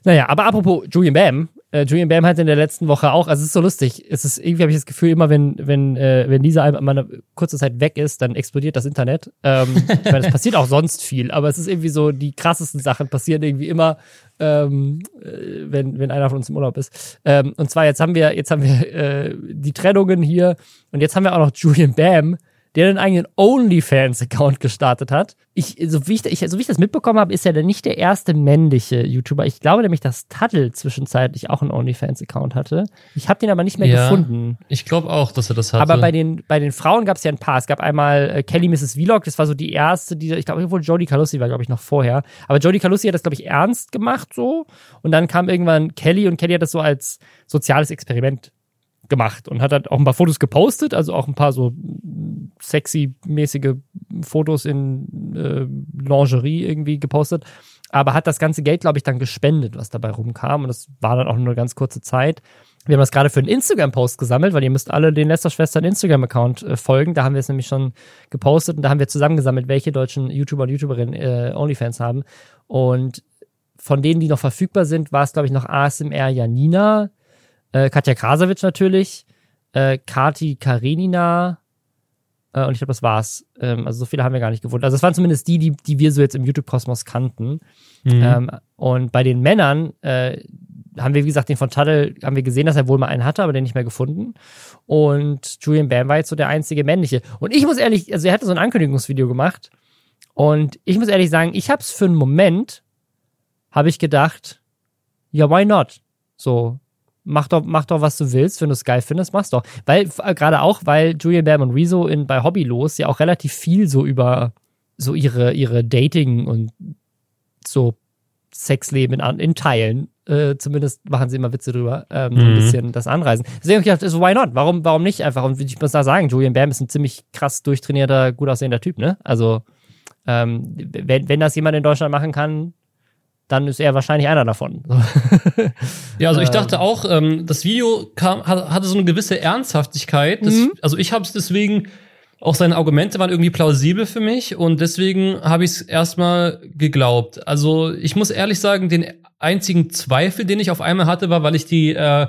Naja, aber apropos Julian Bam, äh, Julian Bam hat in der letzten Woche auch, also es ist so lustig, es ist irgendwie habe ich das Gefühl, immer wenn wenn äh, wenn dieser mal eine kurze Zeit weg ist, dann explodiert das Internet. Ähm, ich meine, es passiert auch sonst viel, aber es ist irgendwie so die krassesten Sachen passieren irgendwie immer, ähm, äh, wenn wenn einer von uns im Urlaub ist. Ähm, und zwar jetzt haben wir jetzt haben wir äh, die Trennungen hier und jetzt haben wir auch noch Julian Bam der einen eigenen OnlyFans-Account gestartet hat. Ich, so, wie ich, ich, so wie ich das mitbekommen habe, ist er dann nicht der erste männliche YouTuber. Ich glaube nämlich, dass Tuttle zwischenzeitlich auch einen OnlyFans-Account hatte. Ich habe den aber nicht mehr ja, gefunden. Ich glaube auch, dass er das hatte. Aber bei den, bei den Frauen gab es ja ein paar. Es gab einmal äh, Kelly Mrs. Vlog, das war so die erste, die, ich glaube, wohl Jodie Calussi war, glaube ich, noch vorher. Aber Jodie Calussi hat das, glaube ich, ernst gemacht so. Und dann kam irgendwann Kelly und Kelly hat das so als soziales Experiment gemacht und hat halt auch ein paar Fotos gepostet, also auch ein paar so sexy-mäßige Fotos in äh, Lingerie irgendwie gepostet, aber hat das ganze Geld, glaube ich, dann gespendet, was dabei rumkam und das war dann auch nur eine ganz kurze Zeit. Wir haben das gerade für einen Instagram-Post gesammelt, weil ihr müsst alle den Lester-Schwestern Instagram-Account äh, folgen. Da haben wir es nämlich schon gepostet und da haben wir zusammengesammelt, welche deutschen YouTuber und YouTuberinnen äh, Onlyfans haben. Und von denen, die noch verfügbar sind, war es, glaube ich, noch ASMR Janina, äh, Katja Krasowitsch natürlich, äh, Kati Karenina, äh, und ich glaube, das war's. Ähm, also so viele haben wir gar nicht gefunden. Also das waren zumindest die, die, die wir so jetzt im YouTube-Kosmos kannten. Mhm. Ähm, und bei den Männern äh, haben wir, wie gesagt, den von Tuttle, haben wir gesehen, dass er wohl mal einen hatte, aber den nicht mehr gefunden. Und Julian Bam war jetzt so der einzige männliche. Und ich muss ehrlich, also er hatte so ein Ankündigungsvideo gemacht. Und ich muss ehrlich sagen, ich habe es für einen Moment, habe ich gedacht, ja, why not? So, mach doch, mach doch, was du willst, wenn du es geil findest, mach's doch. Weil, äh, gerade auch, weil Julian Bam und Rezo in, bei Hobbylos ja auch relativ viel so über so ihre, ihre Dating und so Sexleben in, in Teilen. Äh, zumindest machen sie immer Witze drüber, ähm, mhm. ein bisschen das anreisen. Deswegen habe ich gedacht, so, why not? Warum, warum nicht einfach? Und ich muss da sagen, Julian Bam ist ein ziemlich krass durchtrainierter, gut aussehender Typ, ne? Also, ähm, wenn, wenn das jemand in Deutschland machen kann, dann ist er wahrscheinlich einer davon. [laughs] ja, also ich dachte auch, ähm, das Video kam, hatte so eine gewisse Ernsthaftigkeit. Das, mhm. Also ich habe es deswegen, auch seine Argumente waren irgendwie plausibel für mich und deswegen habe ich es erstmal geglaubt. Also ich muss ehrlich sagen, den einzigen Zweifel, den ich auf einmal hatte, war, weil ich die äh,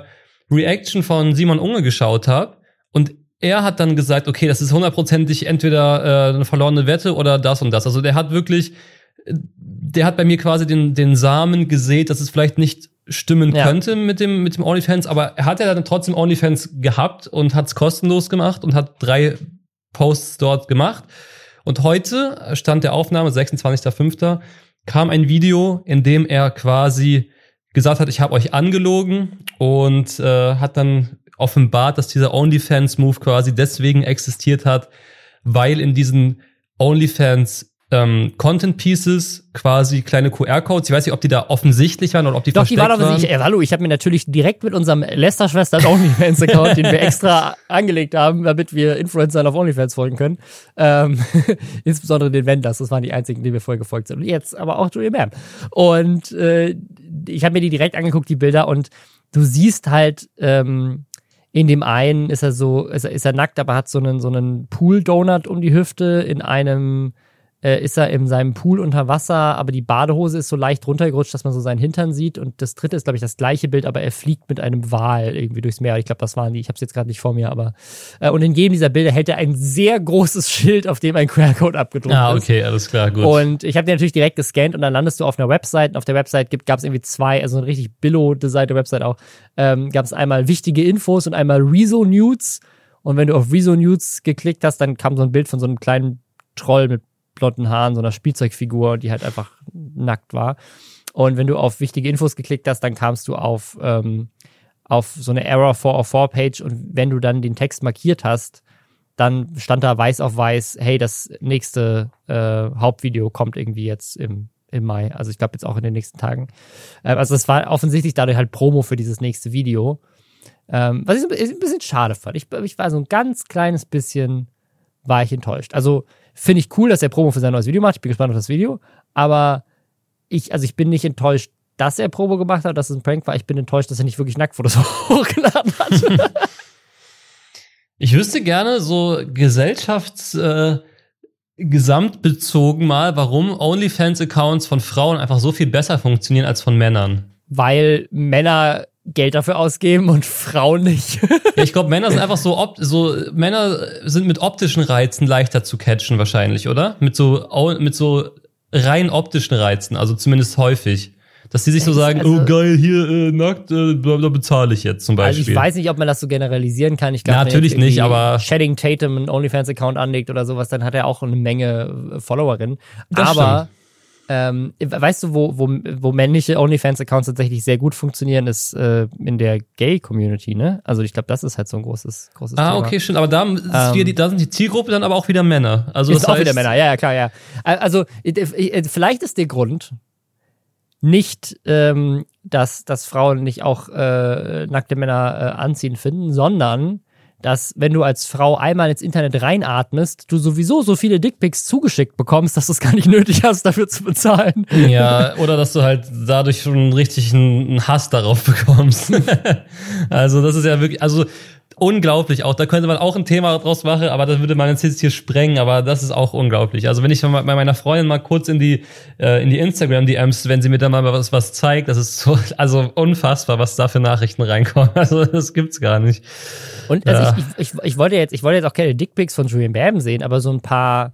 Reaction von Simon Unge geschaut habe und er hat dann gesagt, okay, das ist hundertprozentig entweder äh, eine verlorene Wette oder das und das. Also der hat wirklich der hat bei mir quasi den, den Samen gesät, dass es vielleicht nicht stimmen ja. könnte mit dem, mit dem OnlyFans, aber er hat ja dann trotzdem OnlyFans gehabt und hat es kostenlos gemacht und hat drei Posts dort gemacht. Und heute, stand der Aufnahme, 26.05., kam ein Video, in dem er quasi gesagt hat, ich habe euch angelogen und äh, hat dann offenbart, dass dieser OnlyFans-Move quasi deswegen existiert hat, weil in diesen OnlyFans ähm, Content Pieces, quasi kleine QR-Codes. Ich weiß nicht, ob die da offensichtlich waren oder ob die Doch, versteckt die waren. Doch, die waren offensichtlich. Äh, hallo, ich habe mir natürlich direkt mit unserem Lester-Schwestern OnlyFans-Account, den wir extra [laughs] angelegt haben, damit wir Influencern auf OnlyFans folgen können. Ähm, [laughs] insbesondere den Wenders, das waren die einzigen, die wir vorher gefolgt sind. Und jetzt aber auch Julian Bam. Und äh, ich habe mir die direkt angeguckt, die Bilder, und du siehst halt, ähm, in dem einen ist er so, ist er, ist er nackt, aber hat so einen, so einen Pool-Donut um die Hüfte. In einem äh, ist er in seinem Pool unter Wasser, aber die Badehose ist so leicht runtergerutscht, dass man so seinen Hintern sieht. Und das dritte ist, glaube ich, das gleiche Bild, aber er fliegt mit einem Wal irgendwie durchs Meer. Ich glaube, das waren die. Ich habe es jetzt gerade nicht vor mir, aber äh, und in jedem dieser Bilder hält er ein sehr großes Schild, auf dem ein QR-Code abgedruckt ah, ist. Ah, okay, alles klar, gut. Und ich habe den natürlich direkt gescannt und dann landest du auf einer Website. Und auf der Website gab es irgendwie zwei, also eine richtig billo-designte Website auch. Ähm, gab es einmal wichtige Infos und einmal Rezo News. Und wenn du auf Rezo News geklickt hast, dann kam so ein Bild von so einem kleinen Troll mit blonden Haaren, so einer Spielzeugfigur, die halt einfach nackt war. Und wenn du auf wichtige Infos geklickt hast, dann kamst du auf, ähm, auf so eine Error 404 Page und wenn du dann den Text markiert hast, dann stand da weiß auf weiß, hey, das nächste äh, Hauptvideo kommt irgendwie jetzt im, im Mai. Also ich glaube jetzt auch in den nächsten Tagen. Äh, also es war offensichtlich dadurch halt Promo für dieses nächste Video. Ähm, was ich ein bisschen schade fand. Ich, ich war so ein ganz kleines bisschen, war ich enttäuscht. Also finde ich cool, dass er Promo für sein neues Video macht. Ich bin gespannt auf das Video. Aber ich, also ich bin nicht enttäuscht, dass er Promo gemacht hat, dass es ein Prank war. Ich bin enttäuscht, dass er nicht wirklich Nacktfotos [laughs] hochgeladen hat. Ich wüsste gerne so gesellschafts äh, gesamtbezogen mal, warum OnlyFans-Accounts von Frauen einfach so viel besser funktionieren als von Männern. Weil Männer Geld dafür ausgeben und Frauen nicht. [laughs] ja, ich glaube, Männer sind einfach so, op so Männer sind mit optischen Reizen leichter zu catchen wahrscheinlich, oder? Mit so mit so rein optischen Reizen, also zumindest häufig. Dass die sich so sagen, also, oh geil, hier äh, nackt, äh, da bezahle ich jetzt zum Beispiel. Also ich weiß nicht, ob man das so generalisieren kann. Ich glaube, natürlich nicht, aber Shedding Tatum einen OnlyFans-Account anlegt oder sowas, dann hat er auch eine Menge äh, Followerinnen. aber ähm, weißt du, wo, wo, wo männliche OnlyFans-Accounts tatsächlich sehr gut funktionieren, ist äh, in der Gay-Community, ne? Also ich glaube, das ist halt so ein großes, großes ah, Thema. Ah, okay, stimmt. Aber da, ähm, die, da sind die Zielgruppe dann aber auch wieder Männer. Also ist das auch wieder Männer, ja, ja, klar, ja. Also vielleicht ist der Grund, nicht, ähm, dass, dass Frauen nicht auch äh, nackte Männer äh, anziehen finden, sondern dass wenn du als Frau einmal ins Internet reinatmest, du sowieso so viele Dickpics zugeschickt bekommst, dass du es gar nicht [laughs] nötig hast, dafür zu bezahlen. Ja, oder dass du halt dadurch schon richtig einen Hass darauf bekommst. [laughs] also das ist ja wirklich, also unglaublich auch. Da könnte man auch ein Thema draus machen, aber das würde man jetzt hier sprengen, aber das ist auch unglaublich. Also wenn ich bei meiner Freundin mal kurz in die, äh, in die Instagram-DMs, wenn sie mir da mal was, was zeigt, das ist so, [laughs] also unfassbar, was da für Nachrichten reinkommen. [laughs] Also das gibt's gar nicht. Und also ja. ich, ich, ich, wollte jetzt, ich wollte jetzt auch keine Dickpics von Julian Bam sehen, aber so ein paar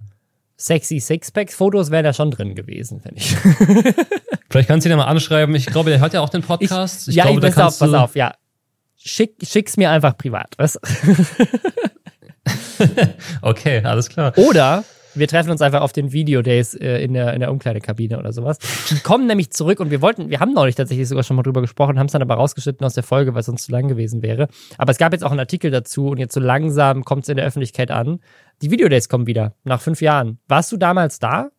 sexy Sixpack-Fotos wären da schon drin gewesen, finde ich. [laughs] Vielleicht kannst du ihn ja mal anschreiben. Ich glaube, der hört ja auch den Podcast. Ich, ich ja, glaube, ich, pass auf, pass auf, ja schick, schick's mir einfach privat. Was? [laughs] okay, alles klar. Oder wir treffen uns einfach auf den Videodays äh, in, der, in der Umkleidekabine oder sowas. Die kommen nämlich zurück und wir wollten, wir haben neulich tatsächlich sogar schon mal drüber gesprochen, haben es dann aber rausgeschnitten aus der Folge, weil es sonst zu lang gewesen wäre. Aber es gab jetzt auch einen Artikel dazu und jetzt so langsam kommt es in der Öffentlichkeit an. Die Videodays kommen wieder, nach fünf Jahren. Warst du damals da?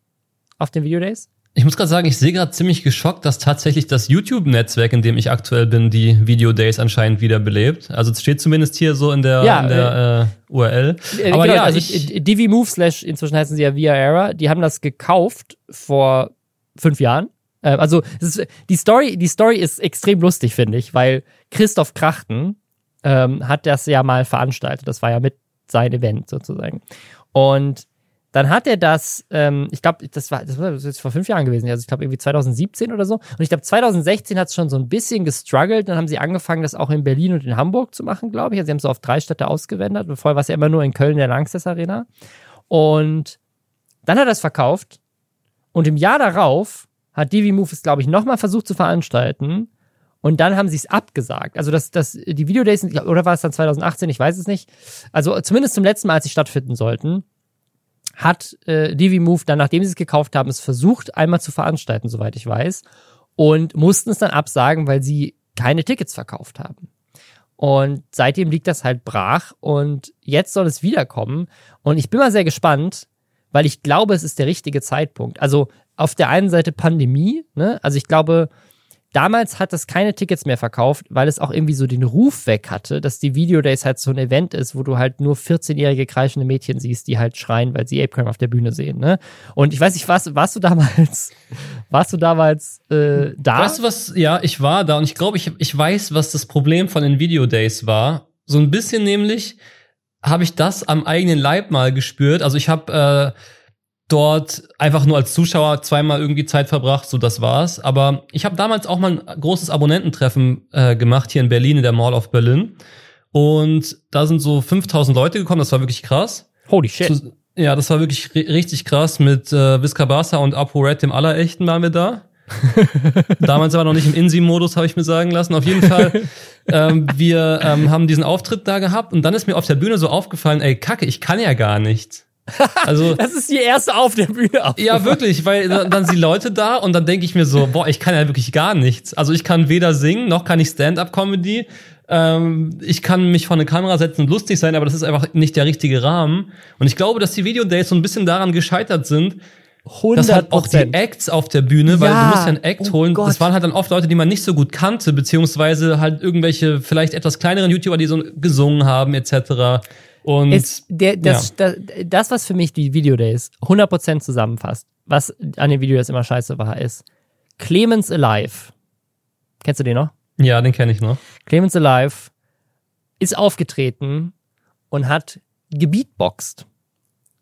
Auf den Videodays? Ich muss gerade sagen, ich sehe gerade ziemlich geschockt, dass tatsächlich das YouTube-Netzwerk, in dem ich aktuell bin, die Video Days anscheinend wiederbelebt. Also es steht zumindest hier so in der, ja, in der äh, URL. Äh, Aber genau, ja, also ich, DiviMove slash, inzwischen heißen sie ja Via Era, die haben das gekauft vor fünf Jahren. Äh, also ist, die Story, die Story ist extrem lustig, finde ich, weil Christoph Krachten ähm, hat das ja mal veranstaltet. Das war ja mit sein Event sozusagen. Und dann hat er das, ähm, ich glaube, das war, das war jetzt vor fünf Jahren gewesen, also ich glaube irgendwie 2017 oder so. Und ich glaube, 2016 hat es schon so ein bisschen gestruggelt. Dann haben sie angefangen, das auch in Berlin und in Hamburg zu machen, glaube ich. Also sie haben es so auf drei Städte ausgewendet. Vorher war es ja immer nur in Köln, der Langsess Arena. Und dann hat er es verkauft. Und im Jahr darauf hat Divi Move es, glaube ich, nochmal versucht zu veranstalten. Und dann haben sie es abgesagt. Also das, das, die Videodays, oder war es dann 2018? Ich weiß es nicht. Also zumindest zum letzten Mal, als sie stattfinden sollten hat äh, DiviMove dann, nachdem sie es gekauft haben, es versucht, einmal zu veranstalten, soweit ich weiß, und mussten es dann absagen, weil sie keine Tickets verkauft haben. Und seitdem liegt das halt brach und jetzt soll es wiederkommen. Und ich bin mal sehr gespannt, weil ich glaube, es ist der richtige Zeitpunkt. Also auf der einen Seite Pandemie, ne? Also ich glaube, Damals hat es keine Tickets mehr verkauft, weil es auch irgendwie so den Ruf weg hatte, dass die Video Days halt so ein Event ist, wo du halt nur 14-jährige kreischende Mädchen siehst, die halt schreien, weil sie Apecrime auf der Bühne sehen, ne? Und ich weiß nicht, warst, warst du damals, [laughs] warst du damals äh, da? Weißt du was, ja, ich war da und ich glaube, ich, ich weiß, was das Problem von den Video Days war. So ein bisschen nämlich habe ich das am eigenen Leib mal gespürt. Also ich habe äh, dort einfach nur als Zuschauer zweimal irgendwie Zeit verbracht, so das war's. Aber ich habe damals auch mal ein großes Abonnententreffen äh, gemacht hier in Berlin in der Mall of Berlin und da sind so 5000 Leute gekommen, das war wirklich krass. Holy shit. So, ja, das war wirklich richtig krass mit äh, Viscabasa und ApoRed, dem Allerechten, waren wir da. [laughs] Damals aber noch nicht im Insi-Modus, habe ich mir sagen lassen. Auf jeden Fall, ähm, wir ähm, haben diesen Auftritt da gehabt und dann ist mir auf der Bühne so aufgefallen, ey, Kacke, ich kann ja gar nichts. Also, das ist die erste auf der Bühne. Ja, wirklich, weil dann, dann sind die Leute da und dann denke ich mir so, boah, ich kann ja wirklich gar nichts. Also ich kann weder singen, noch kann ich Stand-up-Comedy, Ähm, ich kann mich vor eine Kamera setzen und lustig sein, aber das ist einfach nicht der richtige Rahmen. Und ich glaube, dass die Video Days so ein bisschen daran gescheitert sind, 100 dass halt auch die Acts auf der Bühne, weil Ja, du musst ja einen Act oh holen. Gott. Das waren halt dann oft Leute, die man nicht so gut kannte, beziehungsweise halt irgendwelche vielleicht etwas kleineren YouTuber, die so gesungen haben etc. Und ist der, das, das, das, was für mich die Videodays 100% zusammenfasst, was an den Videos immer scheiße war, ist Clemens Alive. Kennst du den noch? ja, den kenne ich noch. Clemens Alive ist aufgetreten und hat gebeatboxt,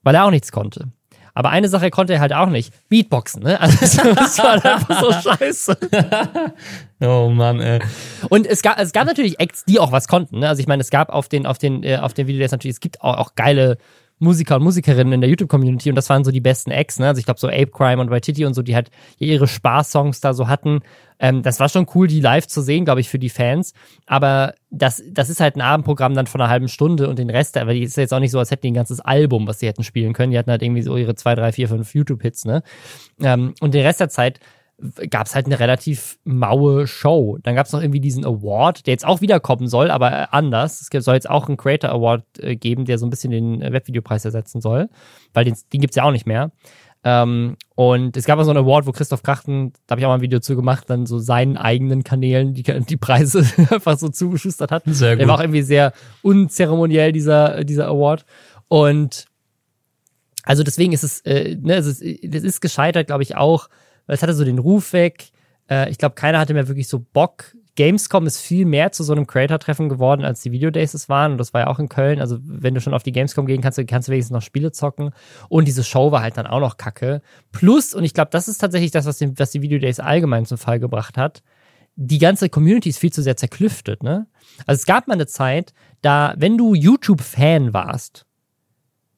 weil er auch nichts konnte. Aber eine Sache konnte er halt auch nicht. Beatboxen, ne? Also [laughs] das war halt einfach so scheiße. [laughs] Oh Mann, ey. Und es gab, es gab natürlich Acts, die auch was konnten. Ne? Also ich meine, es gab auf den, auf den, äh, auf den Videos natürlich, es gibt auch, auch geile Musiker und Musikerinnen in der YouTube-Community und das waren so die besten Acts. Ne? Also ich glaube so Ape Crime und Waititi und so, die halt ihre Spaßsongs da so hatten. Ähm, das war schon cool, die live zu sehen, glaube ich, für die Fans. Aber das, das ist halt ein Abendprogramm dann von einer halben Stunde und den Rest, aber die ist jetzt auch nicht so, als hätten die ein ganzes Album, was sie hätten spielen können. Die hatten halt irgendwie so ihre zwei, drei, vier, fünf YouTube-Hits, ne? Ähm, und den Rest der Zeit gab es halt eine relativ maue Show. Dann gab es noch irgendwie diesen Award, der jetzt auch wiederkommen soll, aber äh, anders. Es gibt- soll jetzt auch einen Creator Award äh, geben, der so ein bisschen den äh, Webvideopreis ersetzen soll, weil den, den gibt's ja auch nicht mehr. Ähm, und es gab auch so einen Award, wo Christoph Krachten, da habe ich auch mal ein Video zu gemacht, dann so seinen eigenen Kanälen die, [laughs] die Preise [laughs] einfach so zugeschustert hat. Sehr Der gut. war auch irgendwie sehr unzeremoniell, dieser, dieser Award. Und also deswegen ist es, äh, ne, es ist, das ist gescheitert, glaube ich, auch, weil es hatte so den Ruf weg. Äh, ich glaube, keiner hatte mehr wirklich so Bock. Gamescom ist viel mehr zu so einem Creator-Treffen geworden, als die Videodays es waren. Und das war ja auch in Köln. Also, wenn du schon auf die Gamescom gehen kannst, kannst du wenigstens noch Spiele zocken. Und diese Show war halt dann auch noch kacke. Plus, und ich glaube, das ist tatsächlich das, was, den, was die Videodays allgemein zum Fall gebracht hat. Die ganze Community ist viel zu sehr zerklüftet, ne? Also, es gab mal eine Zeit, da, wenn du YouTube-Fan warst,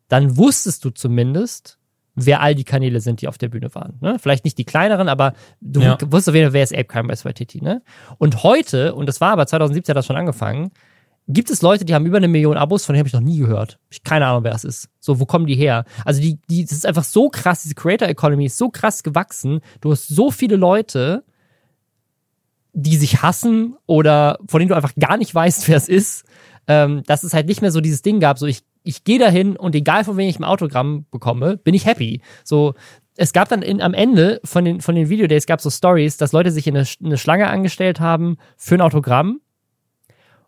dann wusstest du zumindest, wer all die Kanäle sind, die auf der Bühne waren. Ne? Vielleicht nicht die kleineren, aber du Ja. wusstest auf jeden Fall, wer ist Ape Crime bei Sweatity. Ne? Und heute, und das war aber 2017 hat das schon angefangen, gibt es Leute, die haben über eine Million Abos, von denen habe ich noch nie gehört. Ich keine Ahnung, wer das ist. So, wo kommen die her? Also die, die, das ist einfach so krass, diese Creator Economy ist so krass gewachsen. Du hast so viele Leute, die sich hassen oder von denen du einfach gar nicht weißt, wer es ist, ähm, dass es halt nicht mehr so dieses Ding gab, so ich, ich gehe dahin und egal von wem ich ein Autogramm bekomme, bin ich happy. So, es gab dann in, am Ende von den, von den Videodays gab so Stories, dass Leute sich in eine, eine Schlange angestellt haben für ein Autogramm.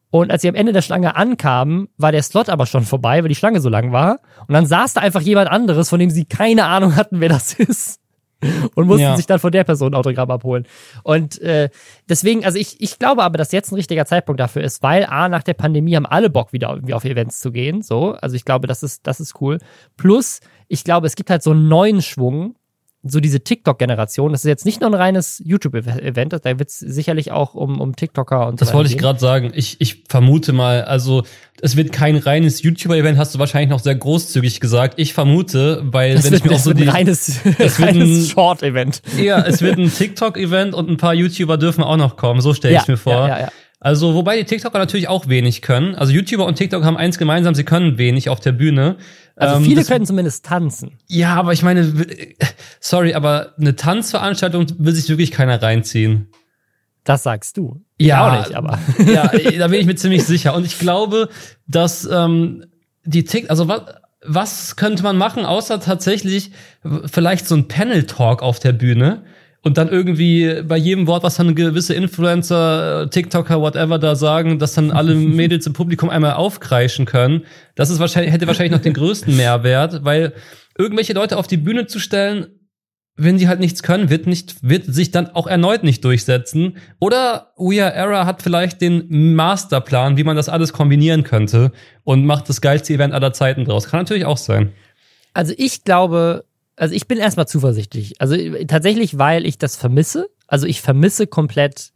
Und als sie am Ende der Schlange ankamen, war der Slot aber schon vorbei, weil die Schlange so lang war. Und dann saß da einfach jemand anderes, von dem sie keine Ahnung hatten, wer das [laughs] ist. Und mussten Ja. sich dann von der Person Autogramm abholen. Und äh, deswegen, also ich, ich glaube aber, dass jetzt ein richtiger Zeitpunkt dafür ist, weil A, nach der Pandemie haben alle Bock, wieder irgendwie auf Events zu gehen. So, also ich glaube, das ist, das ist cool. Plus, ich glaube, es gibt halt so einen neuen Schwung, so diese TikTok-Generation. Das ist jetzt nicht nur ein reines YouTube-Event, da wird es sicherlich auch um, um TikToker und so Das wollte ich gerade sagen. Ich, ich vermute mal, also es wird kein reines YouTuber-Event, hast du wahrscheinlich noch sehr großzügig gesagt. Ich vermute, weil Das wenn wird, ich mir auch so wird die, ein reines, das [laughs] wird reines ein- Short-Event. ja, es wird ein TikTok-Event und ein paar YouTuber dürfen auch noch kommen. So stelle ich mir vor. Ja, ja, ja. Also, wobei die TikToker natürlich auch wenig können. Also YouTuber und TikTok haben eins gemeinsam, sie können wenig auf der Bühne. Also Ähm, viele das- können zumindest tanzen. Ja, aber ich meine, sorry, aber eine Tanzveranstaltung will sich wirklich keiner reinziehen. Das sagst du. Ja. Ich auch nicht, aber. [laughs] Ja, da bin ich mir ziemlich sicher. Und ich glaube, dass ähm, die Tick, also was, was könnte man machen, außer tatsächlich vielleicht so ein Panel-Talk auf der Bühne und dann irgendwie bei jedem Wort, was dann gewisse Influencer, äh, TikToker, whatever da sagen, dass dann alle [laughs] Mädels im Publikum einmal aufkreischen können. Das ist wahrscheinlich, hätte wahrscheinlich noch den größten [laughs] Mehrwert, weil irgendwelche Leute auf die Bühne zu stellen, wenn die halt nichts können, wird nicht, wird sich dann auch erneut nicht durchsetzen. Oder We Are Era hat vielleicht den Masterplan, wie man das alles kombinieren könnte und macht das geilste Event aller Zeiten draus. Kann natürlich auch sein. Also ich glaube, also ich bin erstmal zuversichtlich. Also äh, tatsächlich, weil ich das vermisse. Also ich vermisse komplett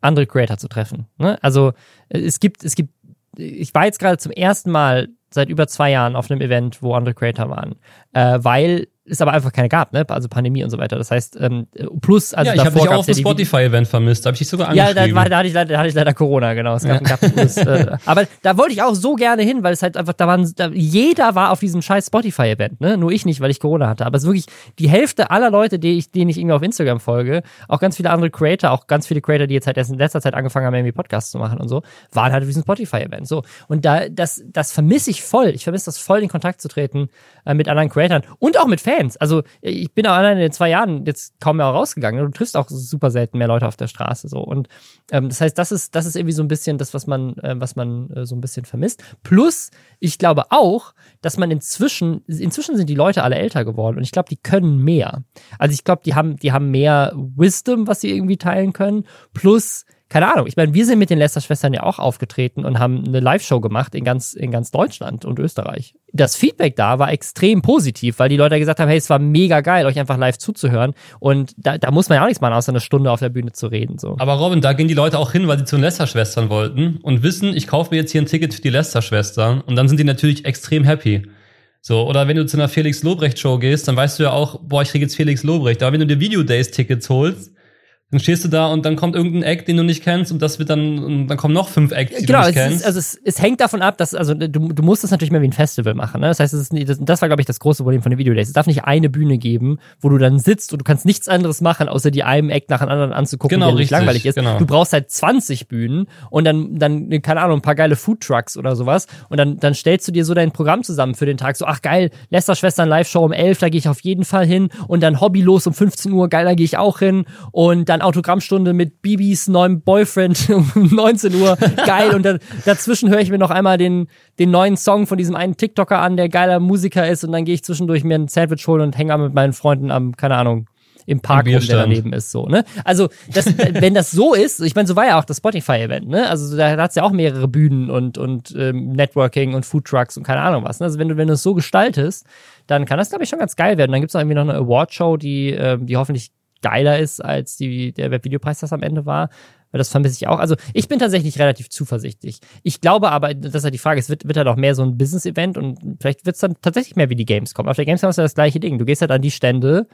andere Creator zu treffen. Ne? Also äh, es gibt, es gibt, ich war jetzt gerade zum ersten Mal seit über zwei Jahren auf einem Event, wo andere Creator waren, äh, weil es aber einfach keine gab, ne? Also Pandemie und so weiter. Das heißt, ähm, plus, also ja, ich habe dich auch auf dem ja Spotify-Event vermisst. Da habe ich dich sogar ja, angeschrieben. da, war, da, hatte ich leider, da hatte ich leider Corona, genau. Es gab, Ja. gab das, äh, [laughs] aber da wollte ich auch so gerne hin, weil es halt einfach, da waren, da, jeder war auf diesem scheiß Spotify-Event, ne? Nur ich nicht, weil ich Corona hatte. Aber es ist wirklich die Hälfte aller Leute, die ich, denen ich irgendwie auf Instagram folge, auch ganz viele andere Creator, auch ganz viele Creator, die jetzt halt erst in letzter Zeit angefangen haben, irgendwie Podcasts zu machen und so, waren halt auf diesem Spotify-Event. So. Und da, das, das vermisse ich voll. Ich vermisse das voll, in Kontakt zu treten äh, mit anderen Creatoren und auch mit Fans. Also ich bin auch allein in den zwei Jahren jetzt kaum mehr rausgegangen. Du triffst auch super selten mehr Leute auf der Straße so. Und ähm, das heißt, das ist, das ist irgendwie so ein bisschen das, was man, äh, was man äh, so ein bisschen vermisst. Plus, ich glaube auch, dass man inzwischen, inzwischen sind die Leute alle älter geworden und ich glaube, die können mehr. Also ich glaube, die haben, die haben mehr Wisdom, was sie irgendwie teilen können. Plus, keine Ahnung, ich meine, wir sind mit den Lester-Schwestern ja auch aufgetreten und haben eine Live-Show gemacht in ganz, in ganz Deutschland und Österreich. Das Feedback da war extrem positiv, weil die Leute gesagt haben, hey, es war mega geil, euch einfach live zuzuhören. Und da, da muss man ja auch nichts machen, außer eine Stunde auf der Bühne zu reden. So. Aber Robin, da gehen die Leute auch hin, weil sie zu den Lester-Schwestern wollten und wissen, ich kaufe mir jetzt hier ein Ticket für die Lester-Schwestern und dann sind die natürlich extrem happy. So, oder wenn du zu einer Felix Lobrecht-Show gehst, dann weißt du ja auch, boah, ich krieg jetzt Felix Lobrecht. Aber wenn du dir Video Days-Tickets holst, dann stehst du da und dann kommt irgendein Act, den du nicht kennst, und das wird dann, und dann kommen noch fünf Acts, die Genau, du es, nicht kennst. ist, also es, es hängt davon ab, dass, also du, du musst das natürlich mehr wie ein Festival machen. Ne? Das heißt, es ist, das, das war, glaube ich, das große Problem von den Videodays. Es darf nicht eine Bühne geben, wo du dann sitzt und du kannst nichts anderes machen, außer die einem Act nach dem anderen anzugucken, Genau, der richtig, langweilig ist. genau. Du brauchst halt 20 Bühnen und dann, dann, keine Ahnung, ein paar geile Foodtrucks oder sowas. Und dann, dann stellst du dir so dein Programm zusammen für den Tag. So, ach geil, Lester Schwestern Live-Show um 11, da gehe ich auf jeden Fall hin. Und dann Hobbylos um 15 Uhr, geil, da gehe ich auch hin. Und dann Autogrammstunde mit Bibis neuem Boyfriend [laughs] um 19 Uhr, geil. Und dann, dazwischen höre ich mir noch einmal den, den neuen Song von diesem einen TikToker an, der geiler Musiker ist. Und dann gehe ich zwischendurch mir ein Sandwich holen und hänge mit meinen Freunden am, keine Ahnung, im Park rum, der daneben ist, so, ne? Also, das, wenn das so ist, ich meine, so war ja auch das Spotify-Event, ne? Also, da hat's ja auch mehrere Bühnen und, und ähm, Networking und Foodtrucks und keine Ahnung was, ne? Also, wenn du, wenn du es so gestaltest, dann kann das, glaube ich, schon ganz geil werden. Dann gibt's auch irgendwie noch eine Award-Show, die, ähm, die hoffentlich geiler ist, als die, der Webvideopreis das am Ende war. Weil das vermisse ich auch. Also ich bin tatsächlich relativ zuversichtlich. Ich glaube aber, das ist halt die Frage, es wird, wird halt auch mehr so ein Business-Event und vielleicht wird's dann tatsächlich mehr wie die Gamescom. Auf der Gamescom ist ja das gleiche Ding. Du gehst halt an die Stände,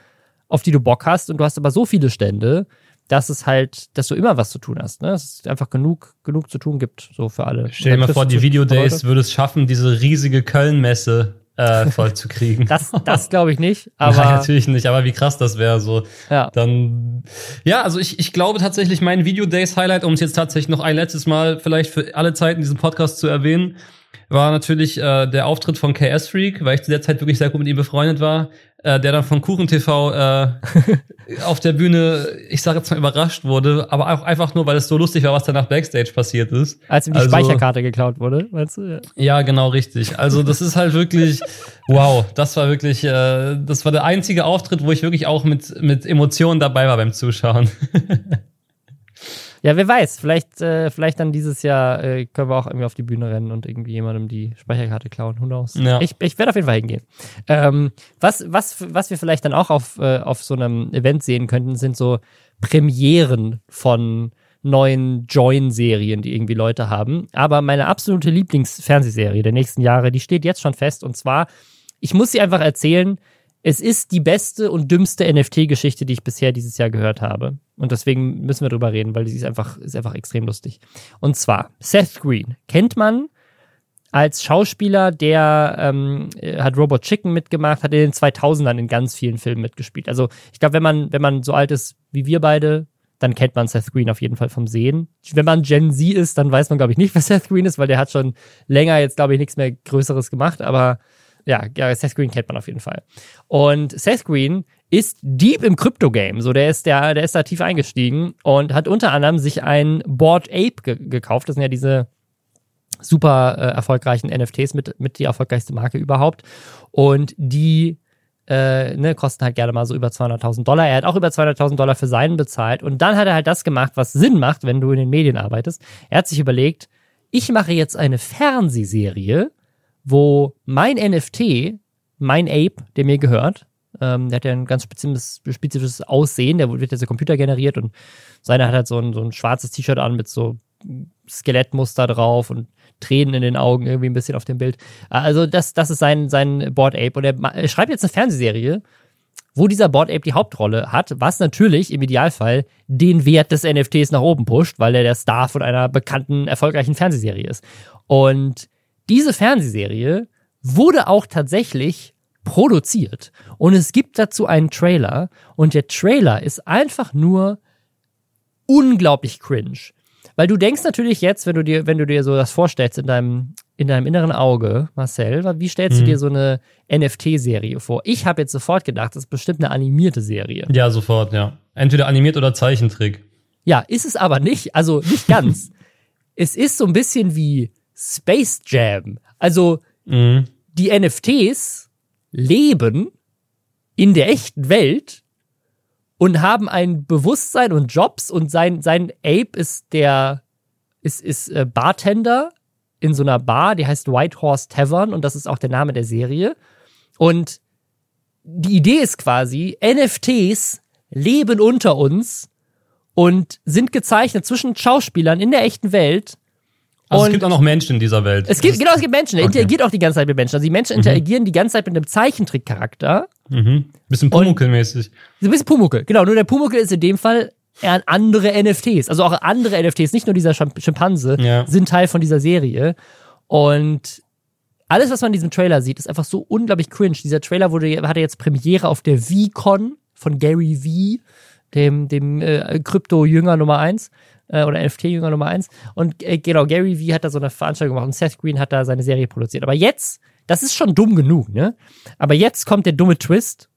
auf die du Bock hast und du hast aber so viele Stände, dass es halt, dass du immer was zu tun hast. Ne? Dass es einfach genug, genug zu tun gibt, so für alle. Stell dir mal vor, die du Video Days Leute. würde es schaffen, diese riesige Köln-Messe äh, voll zu kriegen. Das, das [laughs] glaube ich nicht, Nein, aber natürlich nicht, aber wie krass das wäre so. ja. Dann, ja, also ich, ich glaube tatsächlich, mein Video Days Highlight, um es jetzt tatsächlich noch ein letztes Mal vielleicht für alle Zeiten diesen Podcast zu erwähnen, war natürlich äh, der Auftritt von KS Freak, weil ich zu der Zeit wirklich sehr gut mit ihm befreundet war, äh, der dann von Kuchen TV äh, [laughs] auf der Bühne, ich sage jetzt mal überrascht wurde, aber auch einfach nur, weil es so lustig war, was danach Backstage passiert ist. Als ihm die Also- Speicherkarte geklaut wurde, weißt du? Ja. Ja, genau richtig. Also das ist halt wirklich, [laughs] wow, das war wirklich, äh, das war der einzige Auftritt, wo ich wirklich auch mit mit Emotionen dabei war beim Zuschauen. [laughs] Ja, wer weiß, vielleicht, äh, vielleicht dann dieses Jahr äh, können wir auch irgendwie auf die Bühne rennen und irgendwie jemandem die Speicherkarte klauen. Who knows? Ja. Ich, ich werde auf jeden Fall hingehen. Ähm, was, was, was wir vielleicht dann auch auf, äh, auf so einem Event sehen könnten, sind so Premieren von neuen Join-Serien, die irgendwie Leute haben. Aber meine absolute Lieblingsfernsehserie der nächsten Jahre, die steht jetzt schon fest. Und zwar, ich muss sie einfach erzählen, es ist die beste und dümmste NFT-Geschichte, die ich bisher dieses Jahr gehört habe. Und deswegen müssen wir drüber reden, weil die ist einfach, ist einfach extrem lustig. Und zwar, Seth Green kennt man als Schauspieler, der ähm, äh, hat Robot Chicken mitgemacht, hat in den 2000ern in ganz vielen Filmen mitgespielt. Also ich glaube, wenn man, wenn man so alt ist wie wir beide, dann kennt man Seth Green auf jeden Fall vom Sehen. Wenn man Gen Z ist, dann weiß man, glaube ich, nicht, wer Seth Green ist, weil der hat schon länger jetzt, glaube ich, nichts mehr Größeres gemacht, aber ja, ja, Seth Green kennt man auf jeden Fall. Und Seth Green ist deep im Crypto-Game. So, der ist, der, der ist da tief eingestiegen und hat unter anderem sich ein Board Ape ge gekauft. Das sind ja diese super äh, erfolgreichen NFTs mit, mit die erfolgreichste Marke überhaupt. Und die äh, ne, kosten halt gerne mal so über 200.000 Dollar. Er hat auch über 200.000 Dollar für seinen bezahlt. Und dann hat er halt das gemacht, was Sinn macht, wenn du in den Medien arbeitest. Er hat sich überlegt, ich mache jetzt eine Fernsehserie, wo mein NFT, mein Ape, der mir gehört, ähm, der hat ja ein ganz spezifisches, Aussehen, der wird jetzt Computer generiert und seiner hat halt so ein, so ein schwarzes T-Shirt an mit so Skelettmuster drauf und Tränen in den Augen irgendwie ein bisschen auf dem Bild. Also das, das ist sein, sein Board Ape und er, er schreibt jetzt eine Fernsehserie, wo dieser Board Ape die Hauptrolle hat, was natürlich im Idealfall den Wert des NFTs nach oben pusht, weil er der Star von einer bekannten, erfolgreichen Fernsehserie ist. Und diese Fernsehserie wurde auch tatsächlich produziert. Und es gibt dazu einen Trailer. Und der Trailer ist einfach nur unglaublich cringe. Weil du denkst natürlich jetzt, wenn du dir, wenn du dir so das vorstellst in deinem, in deinem inneren Auge, Marcel, wie stellst du Mhm. dir so eine NFT-Serie vor? Ich habe jetzt sofort gedacht, das ist bestimmt eine animierte Serie. Ja, sofort, ja. Entweder animiert oder Zeichentrick. Ja, ist es aber nicht, also nicht ganz. [laughs] es ist so ein bisschen wie Space Jam. Also Mhm. die NFTs leben in der echten Welt und haben ein Bewusstsein und Jobs und sein, sein Ape ist der, ist, ist äh, Bartender in so einer Bar, die heißt White Horse Tavern und das ist auch der Name der Serie. Und die Idee ist quasi, NFTs leben unter uns und sind gezeichnet zwischen Schauspielern in der echten Welt Also Und- es gibt auch noch Menschen in dieser Welt. es gibt, genau, es gibt Menschen. Er Okay. interagiert auch die ganze Zeit mit Menschen. Also die Menschen interagieren die ganze Zeit mit einem Zeichentrickcharakter. Mhm. Bisschen Pumuckl-mäßig. So ein bisschen Pumuckel. Genau, nur der Pumuckel ist in dem Fall eher an andere NFTs. Also auch andere NFTs, nicht nur dieser Schimp- Schimpanse, Ja. sind Teil von dieser Serie. Und alles, was man in diesem Trailer sieht, ist einfach so unglaublich cringe. Dieser Trailer wurde, hatte jetzt Premiere auf der VCon von Gary V, dem, dem äh, Krypto-Jünger Nummer eins äh, oder NFT-Jünger Nummer eins. Und äh, genau, Gary V hat da so eine Veranstaltung gemacht und Seth Green hat da seine Serie produziert. Aber jetzt, das ist schon dumm genug, ne? Aber jetzt kommt der dumme Twist.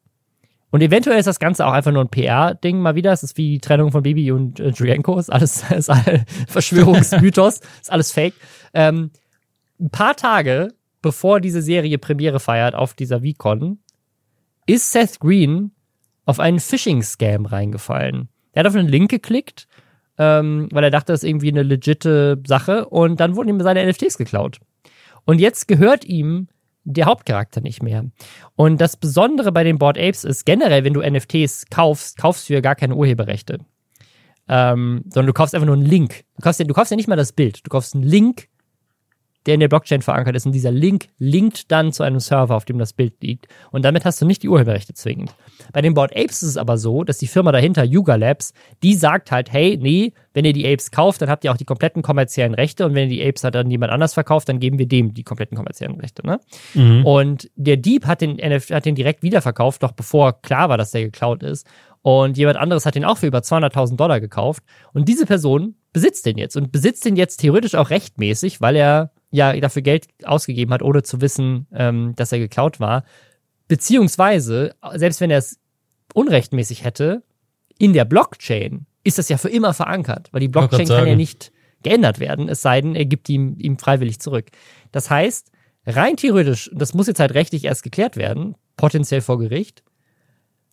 Und eventuell ist das Ganze auch einfach nur ein PR-Ding mal wieder. Es ist wie die Trennung von Bibi und äh, Drienko. Ist alles, [laughs] ist all Verschwörungsmythos. [laughs] ist alles fake. Ähm, ein paar Tage bevor diese Serie Premiere feiert auf dieser VCon, ist Seth Green auf einen Phishing-Scam reingefallen. Er hat auf einen Link geklickt, ähm, weil er dachte, das ist irgendwie eine legitte Sache und dann wurden ihm seine NFTs geklaut. Und jetzt gehört ihm der Hauptcharakter nicht mehr. Und das Besondere bei den Board Apes ist generell, wenn du NFTs kaufst, kaufst du ja gar keine Urheberrechte. Ähm, sondern du kaufst einfach nur einen Link. Du kaufst, ja, du kaufst ja nicht mal das Bild. Du kaufst einen Link, der in der Blockchain verankert ist. Und dieser Link linkt dann zu einem Server, auf dem das Bild liegt. Und damit hast du nicht die Urheberrechte zwingend. Bei den Board Apes ist es aber so, dass die Firma dahinter, Yuga Labs, die sagt halt, hey, nee, wenn ihr die Apes kauft, dann habt ihr auch die kompletten kommerziellen Rechte. Und wenn ihr die Apes halt dann jemand anders verkauft, dann geben wir dem die kompletten kommerziellen Rechte. Ne? Mhm. Und der Dieb hat den, hat den direkt wiederverkauft, noch bevor klar war, dass der geklaut ist. Und jemand anderes hat den auch für über 200.000 Dollar gekauft. Und diese Person besitzt den jetzt und besitzt den jetzt theoretisch auch rechtmäßig, weil er ja dafür Geld ausgegeben hat, ohne zu wissen, ähm, dass er geklaut war. Beziehungsweise, selbst wenn er es unrechtmäßig hätte, in der Blockchain ist das ja für immer verankert, weil die Blockchain kann ja nicht geändert werden, es sei denn, er gibt ihm, ihm freiwillig zurück. Das heißt, rein theoretisch, und das muss jetzt halt rechtlich erst geklärt werden, potenziell vor Gericht,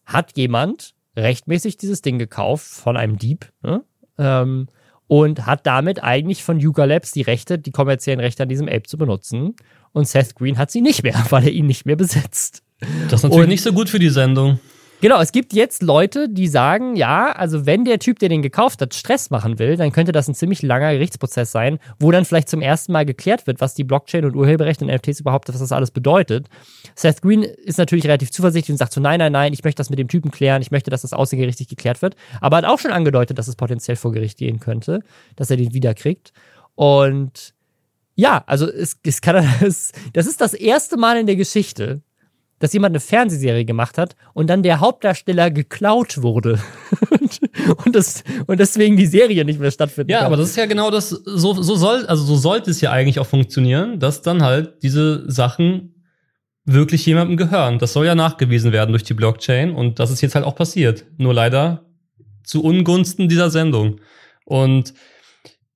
hat jemand rechtmäßig dieses Ding gekauft von einem Dieb ne? ähm, und hat damit eigentlich von Yuga Labs die Rechte, die kommerziellen Rechte an diesem Ape zu benutzen. Und Seth Green hat sie nicht mehr, [laughs] weil er ihn nicht mehr besitzt. Das ist natürlich Und- nicht so gut für die Sendung. Genau, es gibt jetzt Leute, die sagen, ja, also wenn der Typ, der den gekauft hat, Stress machen will, dann könnte das ein ziemlich langer Gerichtsprozess sein, wo dann vielleicht zum ersten Mal geklärt wird, was die Blockchain und Urheberrechte und NFTs überhaupt, was das alles bedeutet. Seth Green ist natürlich relativ zuversichtlich und sagt so, nein, nein, nein, ich möchte das mit dem Typen klären, ich möchte, dass das außergerichtlich geklärt wird, aber hat auch schon angedeutet, dass es potenziell vor Gericht gehen könnte, dass er den wiederkriegt. Und ja, also es, es kann, [laughs] es, das ist das erste Mal in der Geschichte, dass jemand eine Fernsehserie gemacht hat und dann der Hauptdarsteller geklaut wurde. und, [laughs] und, das, und deswegen die Serie nicht mehr stattfindet. Ja, aber das ist ja genau das, so, so soll, also so sollte es ja eigentlich auch funktionieren, dass dann halt diese Sachen wirklich jemandem gehören. Das soll ja nachgewiesen werden durch die Blockchain und das ist jetzt halt auch passiert. Nur leider zu Ungunsten dieser Sendung. Und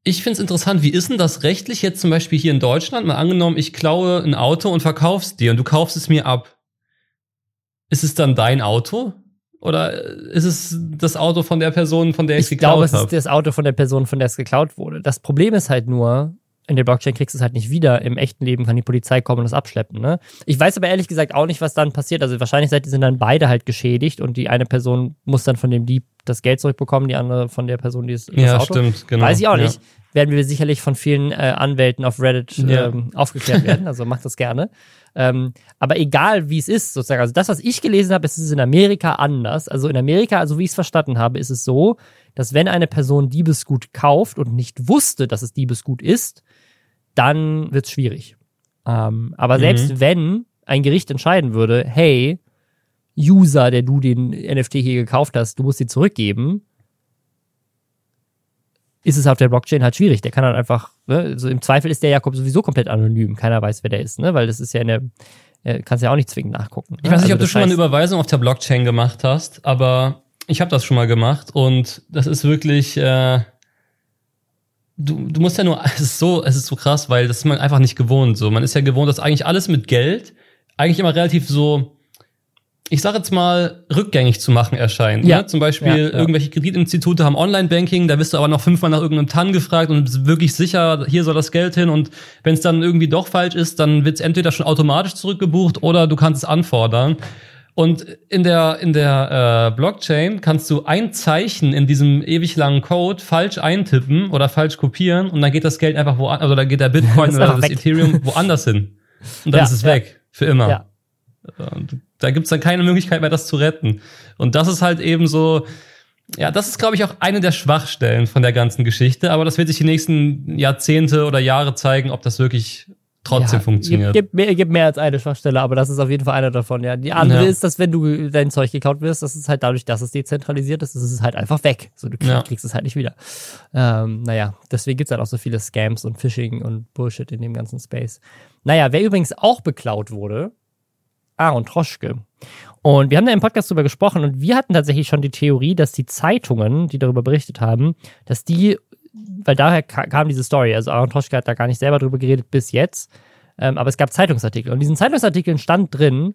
ich finde es interessant, wie ist denn das rechtlich jetzt zum Beispiel hier in Deutschland? Mal angenommen, ich klaue ein Auto und verkauf's dir und du kaufst es mir ab. Ist es dann dein Auto? Oder ist es das Auto von der Person, von der ich es ich glaube, geklaut es ist habe? das Auto von der Person, von der es geklaut wurde. Das Problem ist halt nur, in der Blockchain kriegst du es halt nicht wieder. Im echten Leben kann die Polizei kommen und es abschleppen. Ne? Ich weiß aber ehrlich gesagt auch nicht, was dann passiert. Also wahrscheinlich sind dann beide halt geschädigt und die eine Person muss dann von dem Dieb das Geld zurückbekommen, die andere von der Person, die es das Ja, Auto. stimmt, genau. Weiß ich auch Ja. nicht. werden wir sicherlich von vielen äh, Anwälten auf Reddit Ja. ähm, aufgeklärt werden. Also macht das gerne. Ähm, aber egal wie es ist, sozusagen, also das, was ich gelesen habe, ist es in Amerika anders. Also in Amerika, also wie ich es verstanden habe, ist es so, dass wenn eine Person Diebesgut kauft und nicht wusste, dass es Diebesgut ist, dann wird es schwierig. Ähm, aber selbst wenn ein Gericht entscheiden würde, hey, User, der du den NFT hier gekauft hast, du musst ihn zurückgeben, ist es auf der Blockchain halt schwierig. Der kann dann einfach, ne, also im Zweifel ist der Jakob sowieso komplett anonym. Keiner weiß, wer der ist, ne? Weil das ist ja eine, äh, kannst ja auch nicht zwingend nachgucken. Ich weiß nicht, Also ob du schon mal eine Überweisung auf der Blockchain gemacht hast, aber ich habe das schon mal gemacht und das ist wirklich. Äh, du, du musst ja nur. [laughs] Es ist so, es ist so krass, weil das ist man einfach nicht gewohnt. So, man ist ja gewohnt, dass eigentlich alles mit Geld eigentlich immer relativ so. Ich sage jetzt mal, rückgängig zu machen erscheint. Ja. Ne? Zum Beispiel Ja, ja. irgendwelche Kreditinstitute haben Online-Banking, da wirst du aber noch fünfmal nach irgendeinem TAN gefragt und bist wirklich sicher, hier soll das Geld hin und wenn es dann irgendwie doch falsch ist, dann wird es entweder schon automatisch zurückgebucht oder du kannst es anfordern. Und in der, in der äh, Blockchain kannst du ein Zeichen in diesem ewig langen Code falsch eintippen oder falsch kopieren und dann geht das Geld einfach woanders, also da geht der Bitcoin [laughs] oder das weg. Ethereum woanders hin. Und dann Ja, ist es ja. weg. Für immer. Und da gibt's dann keine Möglichkeit mehr, das zu retten. Und das ist halt eben so, ja, das ist, glaube ich, auch eine der Schwachstellen von der ganzen Geschichte. Aber das wird sich die nächsten Jahrzehnte oder Jahre zeigen, ob das wirklich trotzdem Ja, funktioniert. Gibt, gibt, mehr, gibt mehr als eine Schwachstelle, aber das ist auf jeden Fall einer davon, ja. Die andere Ja. ist, dass wenn du dein Zeug geklaut wirst, das ist halt dadurch, dass es dezentralisiert ist, ist es halt einfach weg. So, du krieg, Ja. kriegst es halt nicht wieder. Ähm, naja, deswegen gibt's halt auch so viele Scams und Phishing und Bullshit in dem ganzen Space. Naja, wer übrigens auch beklaut wurde, Aaron Troschke. Und wir haben da im Podcast drüber gesprochen und wir hatten tatsächlich schon die Theorie, dass die Zeitungen, die darüber berichtet haben, dass die, weil daher ka- kam diese Story, also Aaron Troschke hat da gar nicht selber drüber geredet bis jetzt, ähm, aber es gab Zeitungsartikel. Und in diesen Zeitungsartikeln stand drin,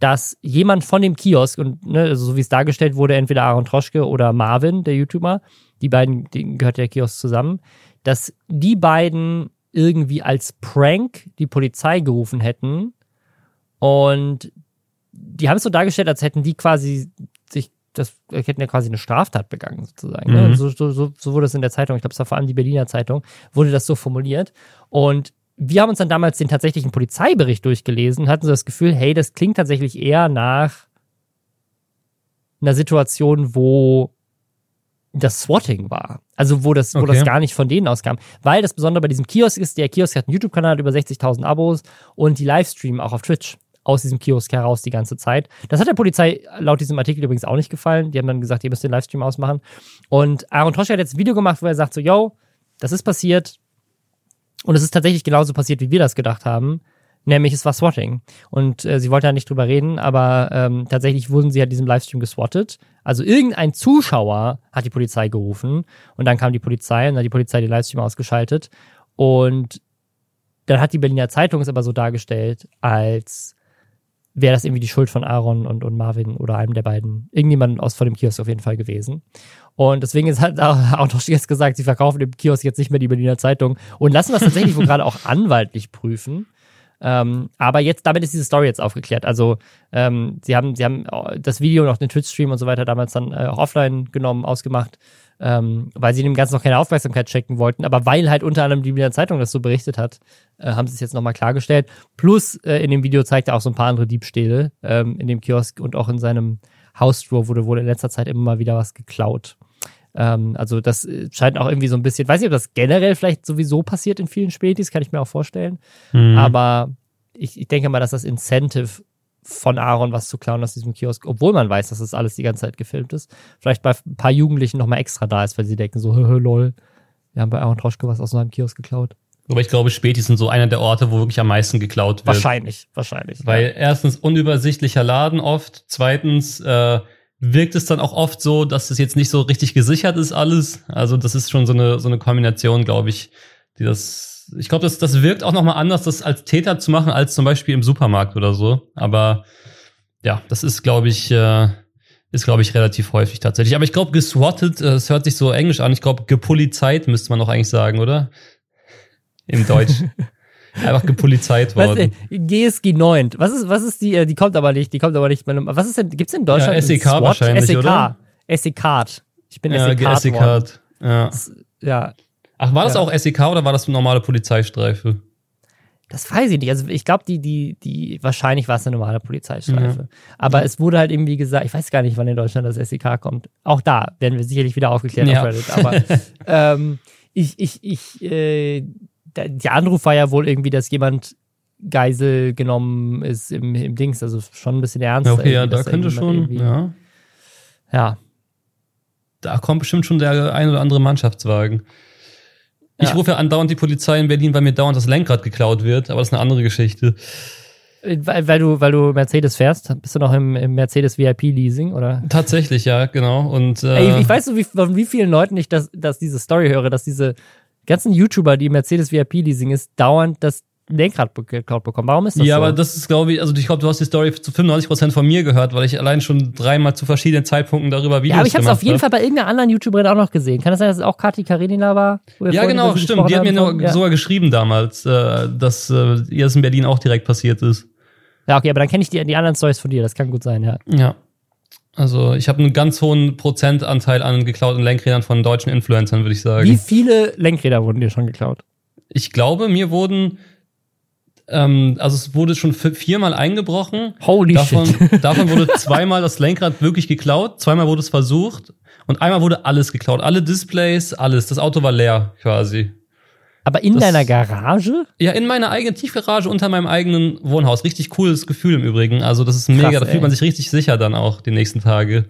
dass jemand von dem Kiosk, und ne, also so wie es dargestellt wurde, entweder Aaron Troschke oder Marvin, der YouTuber, die beiden, denen gehört der Kiosk zusammen, dass die beiden irgendwie als Prank die Polizei gerufen hätten und die haben es so dargestellt, als hätten die quasi sich, das hätten ja quasi eine Straftat begangen, sozusagen. Ne? Mhm. So, so, so, so wurde es in der Zeitung, ich glaube, es war vor allem die Berliner Zeitung, wurde das so formuliert. Und wir haben uns dann damals den tatsächlichen Polizeibericht durchgelesen, hatten so das Gefühl, hey, das klingt tatsächlich eher nach einer Situation, wo das Swatting war. Also wo das, wo Okay. das gar nicht von denen auskam. Weil das Besondere bei diesem Kiosk ist, der Kiosk hat einen YouTube-Kanal, über 60.000 Abos und die Livestreamen auch auf Twitch aus diesem Kiosk heraus die ganze Zeit. Das hat der Polizei laut diesem Artikel übrigens auch nicht gefallen. Die haben dann gesagt, ihr müsst den Livestream ausmachen. Und Aaron Troschke hat jetzt ein Video gemacht, wo er sagt so, yo, das ist passiert. Und es ist tatsächlich genauso passiert, wie wir das gedacht haben. Nämlich es war Swatting. Und äh, sie wollte ja nicht drüber reden, aber ähm, tatsächlich wurden sie ja diesem Livestream geswattet. Also irgendein Zuschauer hat die Polizei gerufen und dann kam die Polizei und dann hat die Polizei den Livestream ausgeschaltet. Und dann hat die Berliner Zeitung es aber so dargestellt, als wäre das irgendwie die Schuld von Aaron und, und Marvin oder einem der beiden, irgendjemand aus von dem Kiosk auf jeden Fall gewesen. Und deswegen ist halt [laughs] auch Troschke jetzt gesagt, sie verkaufen dem Kiosk jetzt nicht mehr die Berliner Zeitung und lassen das tatsächlich wohl [laughs] gerade auch anwaltlich prüfen. Ähm, aber jetzt, damit ist diese Story jetzt aufgeklärt. Also, ähm, sie haben, sie haben das Video und auch den Twitch-Stream und so weiter damals dann äh, auch offline genommen, ausgemacht, ähm, weil sie dem Ganzen noch keine Aufmerksamkeit schenken wollten. Aber weil halt unter anderem die Berliner Zeitung das so berichtet hat, äh, haben sie es jetzt nochmal klargestellt. Plus, äh, in dem Video zeigt er auch so ein paar andere Diebstähle ähm, in dem Kiosk und auch in seinem Hausflur wurde wohl in letzter Zeit immer mal wieder was geklaut. Ähm, also das äh, scheint auch irgendwie so ein bisschen, weiß nicht, ob das generell vielleicht sowieso passiert in vielen Spätis, kann ich mir auch vorstellen. Mhm. Aber ich, ich denke mal, dass das Incentive von Aaron was zu klauen aus diesem Kiosk, obwohl man weiß, dass das alles die ganze Zeit gefilmt ist, vielleicht bei ein paar Jugendlichen nochmal extra da ist, weil sie denken so, [laughs] hö, lol, wir haben bei Aaron Troschke was aus so einem Kiosk geklaut. Aber ich glaube, Spätis sind so einer der Orte, wo wirklich am meisten geklaut wird. Wahrscheinlich, wahrscheinlich. Weil erstens unübersichtlicher Laden oft, zweitens äh, wirkt es dann auch oft so, dass es jetzt nicht so richtig gesichert ist alles. Also das ist schon so eine so eine Kombination, glaube ich, die das. Ich glaube, das das wirkt auch noch mal anders, das als Täter zu machen als zum Beispiel im Supermarkt oder so. Aber ja, das ist, glaube ich, äh, ist glaube ich relativ häufig tatsächlich. Aber ich glaube, geswattet, äh, es hört sich so englisch an. Ich glaube, gepolizeit müsste man noch eigentlich sagen, oder? Im Deutsch. [laughs] Einfach gepolizeit Was, worden. äh, GSG 9. Was ist, was ist die, äh, die kommt aber nicht, die kommt aber nicht. Was ist denn, gibt's in Deutschland? Ja, SEK wahrscheinlich, SEK. oder? SEK. Ich bin Ja, SEK. SE-Card. Ja. Ja. Ach, war das Ja. auch SEK oder war das eine normale Polizeistreife? Das weiß ich nicht. Also ich glaube, die, die, die, wahrscheinlich war es eine normale Polizeistreife. Mhm. Aber es wurde halt eben, wie gesagt, ich weiß gar nicht, wann in Deutschland das SEK kommt. Auch da werden wir sicherlich wieder aufgeklärt Ja. auf Reddit. Aber [laughs] ähm, ich, ich, ich, äh, der, Anruf war ja wohl irgendwie, dass jemand Geisel genommen ist im, im Dings, also schon ein bisschen ernst. Ja, okay, ja, irgendwie, da könnte schon, irgendwie- ja. Ja, Da kommt bestimmt schon der ein oder andere Mannschaftswagen. Ich Ja. rufe ja andauernd die Polizei in Berlin, weil mir dauernd das Lenkrad geklaut wird, aber das ist eine andere Geschichte. Äh, weil, weil du, weil du Mercedes fährst, bist du noch im, im Mercedes VIP Leasing oder? Tatsächlich, ja, genau. Und äh, Ey, ich weiß so, wie, von wie vielen Leuten ich das, dass diese Story höre, dass diese ganzen YouTuber, die Mercedes VIP Leasing ist, dauernd das Lenkrad geklaut bekommen. Warum ist das ja, so? aber das ist, glaube ich, also ich glaube, du hast die Story zu 95% von mir gehört, weil ich allein schon dreimal zu verschiedenen Zeitpunkten darüber Videos ja, aber ich habe es gemacht auf jeden. Fall bei irgendeiner anderen YouTuberin auch noch gesehen. Kann das sein, dass es auch Kati Karenina war? Ja, genau, stimmt. Die hat mir noch ja. sogar geschrieben damals, äh, dass äh, ihr das in Berlin auch direkt passiert ist. ja, okay, aber dann kenne ich die, die anderen Stories von dir. Das kann gut sein, ja. Ja. Also ich habe einen ganz hohen Prozentanteil an geklauten Lenkrädern von deutschen Influencern, würde ich sagen. Wie viele Lenkräder wurden dir schon geklaut? Ich glaube, mir wurden, ähm, also es wurde schon vi- viermal eingebrochen. Holy Davon, shit. [laughs] davon wurde zweimal das Lenkrad wirklich geklaut, zweimal wurde es versucht und einmal wurde alles geklaut. Alle Displays, alles. Das Auto war leer quasi. Aber in Das- deiner Garage? Ja, in meiner eigenen Tiefgarage unter meinem eigenen Wohnhaus. Richtig cooles Gefühl im Übrigen. Also das ist mega, Krass, da fühlt man sich richtig sicher dann auch die nächsten Tage.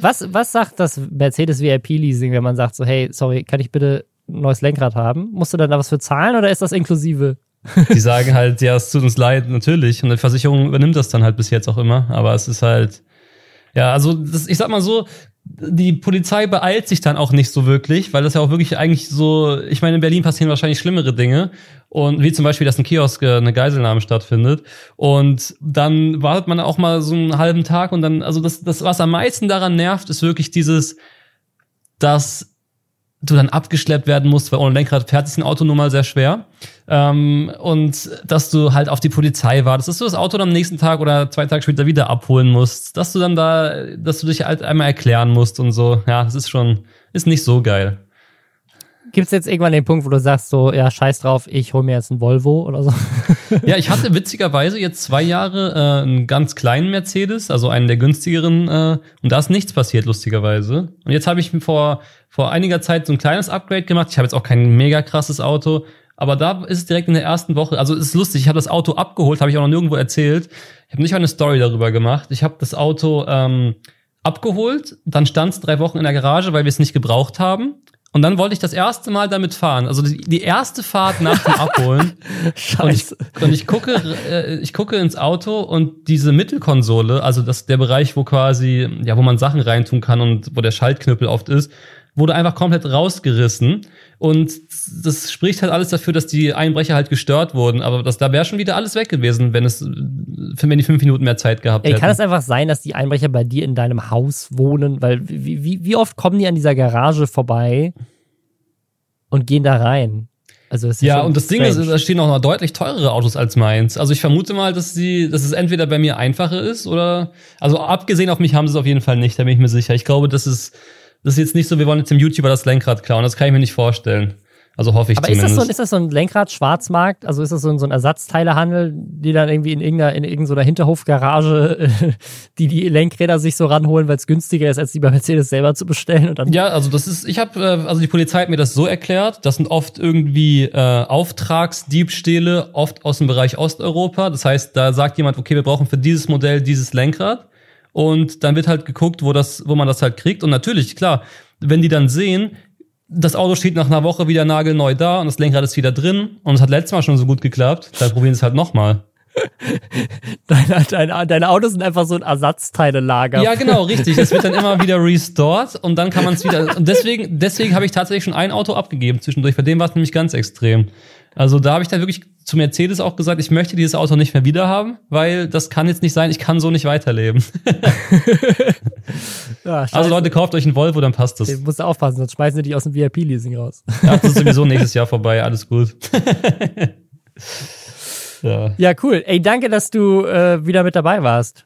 Was, was sagt das Mercedes VIP Leasing, wenn man sagt so, hey, sorry, kann ich bitte ein neues Lenkrad haben? Musst du dann da was für zahlen oder ist das inklusive? Die sagen halt, ja, es tut uns leid, natürlich. Und die Versicherung übernimmt das dann halt bis jetzt auch immer. Aber es ist halt, ja, also das, ich sag mal so, die Polizei beeilt sich dann auch nicht so wirklich, weil das ja auch wirklich eigentlich so, ich meine, in Berlin passieren wahrscheinlich schlimmere Dinge. Und wie zum Beispiel, dass ein Kiosk äh, eine Geiselnahme stattfindet. Und dann wartet man auch mal so einen halben Tag und dann, also das, das, was am meisten daran nervt, ist wirklich dieses, dass du dann abgeschleppt werden musst, weil ohne Lenkrad fährt sich ein Auto nun mal sehr schwer. Ähm, und dass du halt auf die Polizei wartest, dass du das Auto dann am nächsten Tag oder zwei Tage später wieder abholen musst, dass du dann da, dass du dich halt einmal erklären musst und so. Ja, das ist schon, ist nicht so geil. Gibt es jetzt irgendwann den Punkt, wo du sagst so, ja, scheiß drauf, ich hol mir jetzt ein Volvo oder so? [laughs] Ja, ich hatte witzigerweise jetzt zwei Jahre äh, einen ganz kleinen Mercedes, also einen der günstigeren, äh, und da ist nichts passiert, lustigerweise. Und jetzt habe ich vor, vor einiger Zeit so ein kleines Upgrade gemacht. Ich habe jetzt auch kein mega krasses Auto, aber da ist es direkt in der ersten Woche, also es ist lustig, ich habe das Auto abgeholt, habe ich auch noch nirgendwo erzählt. Ich habe nicht mal eine Story darüber gemacht. Ich habe das Auto ähm, abgeholt, dann stand es drei Wochen in der Garage, weil wir es nicht gebraucht haben. Und dann wollte ich das erste Mal damit fahren. Also die, die erste Fahrt nach dem Abholen. [laughs] Und ich, Scheiße. und ich gucke, äh, ich gucke ins Auto und diese Mittelkonsole, also das der Bereich, wo quasi, ja, wo man Sachen reintun kann und wo der Schaltknüppel oft ist, wurde einfach komplett rausgerissen. Und das spricht halt alles dafür, dass die Einbrecher halt gestört wurden. Aber das, da wäre schon wieder alles weg gewesen, wenn es, wenn die fünf Minuten mehr Zeit gehabt Ey, hätten. kann es einfach sein, dass die Einbrecher bei dir in deinem Haus wohnen? Weil wie, wie, wie oft kommen die an dieser Garage vorbei und gehen da rein? Also ist Ja, schon und das Ding ist, strange. da stehen auch noch deutlich teurere Autos als meins. Also ich vermute mal, dass sie, dass es entweder bei mir einfacher ist oder, also abgesehen auf mich haben sie es auf jeden Fall nicht, da bin ich mir sicher. Ich glaube, das ist, das ist jetzt nicht so, wir wollen jetzt dem YouTuber das Lenkrad klauen. Das kann ich mir nicht vorstellen. Also hoffe ich Aber ist zumindest. das, so, ist das so ein Lenkrad-Schwarzmarkt? Also ist das so ein, so ein Ersatzteilehandel, die dann irgendwie in irgendeiner, in irgendeiner Hinterhofgarage, äh, [laughs] die die Lenkräder sich so ranholen, weil es günstiger ist, als die bei Mercedes selber zu bestellen und dann Ja, also das ist, ich habe, äh, also die Polizei hat mir das so erklärt, das sind oft irgendwie äh, Auftragsdiebstähle, oft aus dem Bereich Osteuropa. Das heißt, da sagt jemand, okay, wir brauchen für dieses Modell dieses Lenkrad. Und dann wird halt geguckt, wo das, wo man das halt kriegt. Und natürlich, klar, wenn die dann sehen, das Auto steht nach einer Woche wieder nagelneu da und das Lenkrad ist wieder drin und es hat letztes Mal schon so gut geklappt, dann probieren sie es halt nochmal. [laughs] deine, deine, deine Autos sind einfach so ein Ersatzteilelager. Ja, genau, richtig. Das wird dann immer wieder restored und dann kann man es wieder. Und deswegen, deswegen habe ich tatsächlich schon ein Auto abgegeben zwischendurch. Bei dem war es nämlich ganz extrem. Also da habe ich dann wirklich zu Mercedes auch gesagt, ich möchte dieses Auto nicht mehr wieder haben, weil das kann jetzt nicht sein, ich kann so nicht weiterleben. [laughs] ja. Also Leute, kauft euch einen Volvo, dann passt das. Du musst aufpassen, sonst schmeißen sie dich aus dem VIP-Leasing raus. Ja, das ist sowieso [laughs] nächstes Jahr vorbei, alles gut. [laughs] ja. Ja, cool. Ey, danke, dass du äh, wieder mit dabei warst.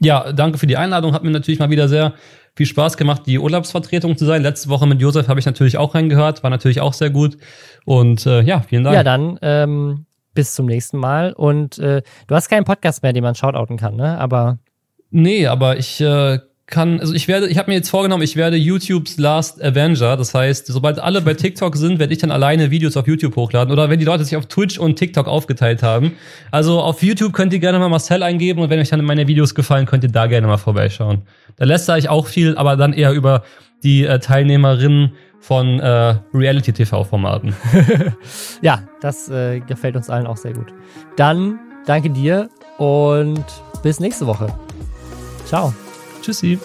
ja, danke für die Einladung, hat mir natürlich mal wieder sehr viel Spaß gemacht, die Urlaubsvertretung zu sein. Letzte Woche mit Josef habe ich natürlich auch reingehört, war natürlich auch sehr gut. Und äh, ja, vielen Dank. Ja, dann ähm, bis zum nächsten Mal. Und äh, du hast keinen Podcast mehr, den man shoutouten kann, ne? Aber. Nee, aber ich äh, kann, also ich werde, ich habe mir jetzt vorgenommen, ich werde YouTubes Last Avenger. Das heißt, sobald alle bei TikTok sind, werde ich dann alleine Videos auf YouTube hochladen. Oder wenn die Leute sich auf Twitch und TikTok aufgeteilt haben. Also auf YouTube könnt ihr gerne mal Marcel eingeben und wenn euch dann meine Videos gefallen, könnt ihr da gerne mal vorbeischauen. Da lässt ich auch viel, aber dann eher über die äh, Teilnehmerinnen von äh, Reality-TV-Formaten. [laughs] ja, das äh, gefällt uns allen auch sehr gut. Dann danke dir und bis nächste Woche. Ciao. Tschüssi.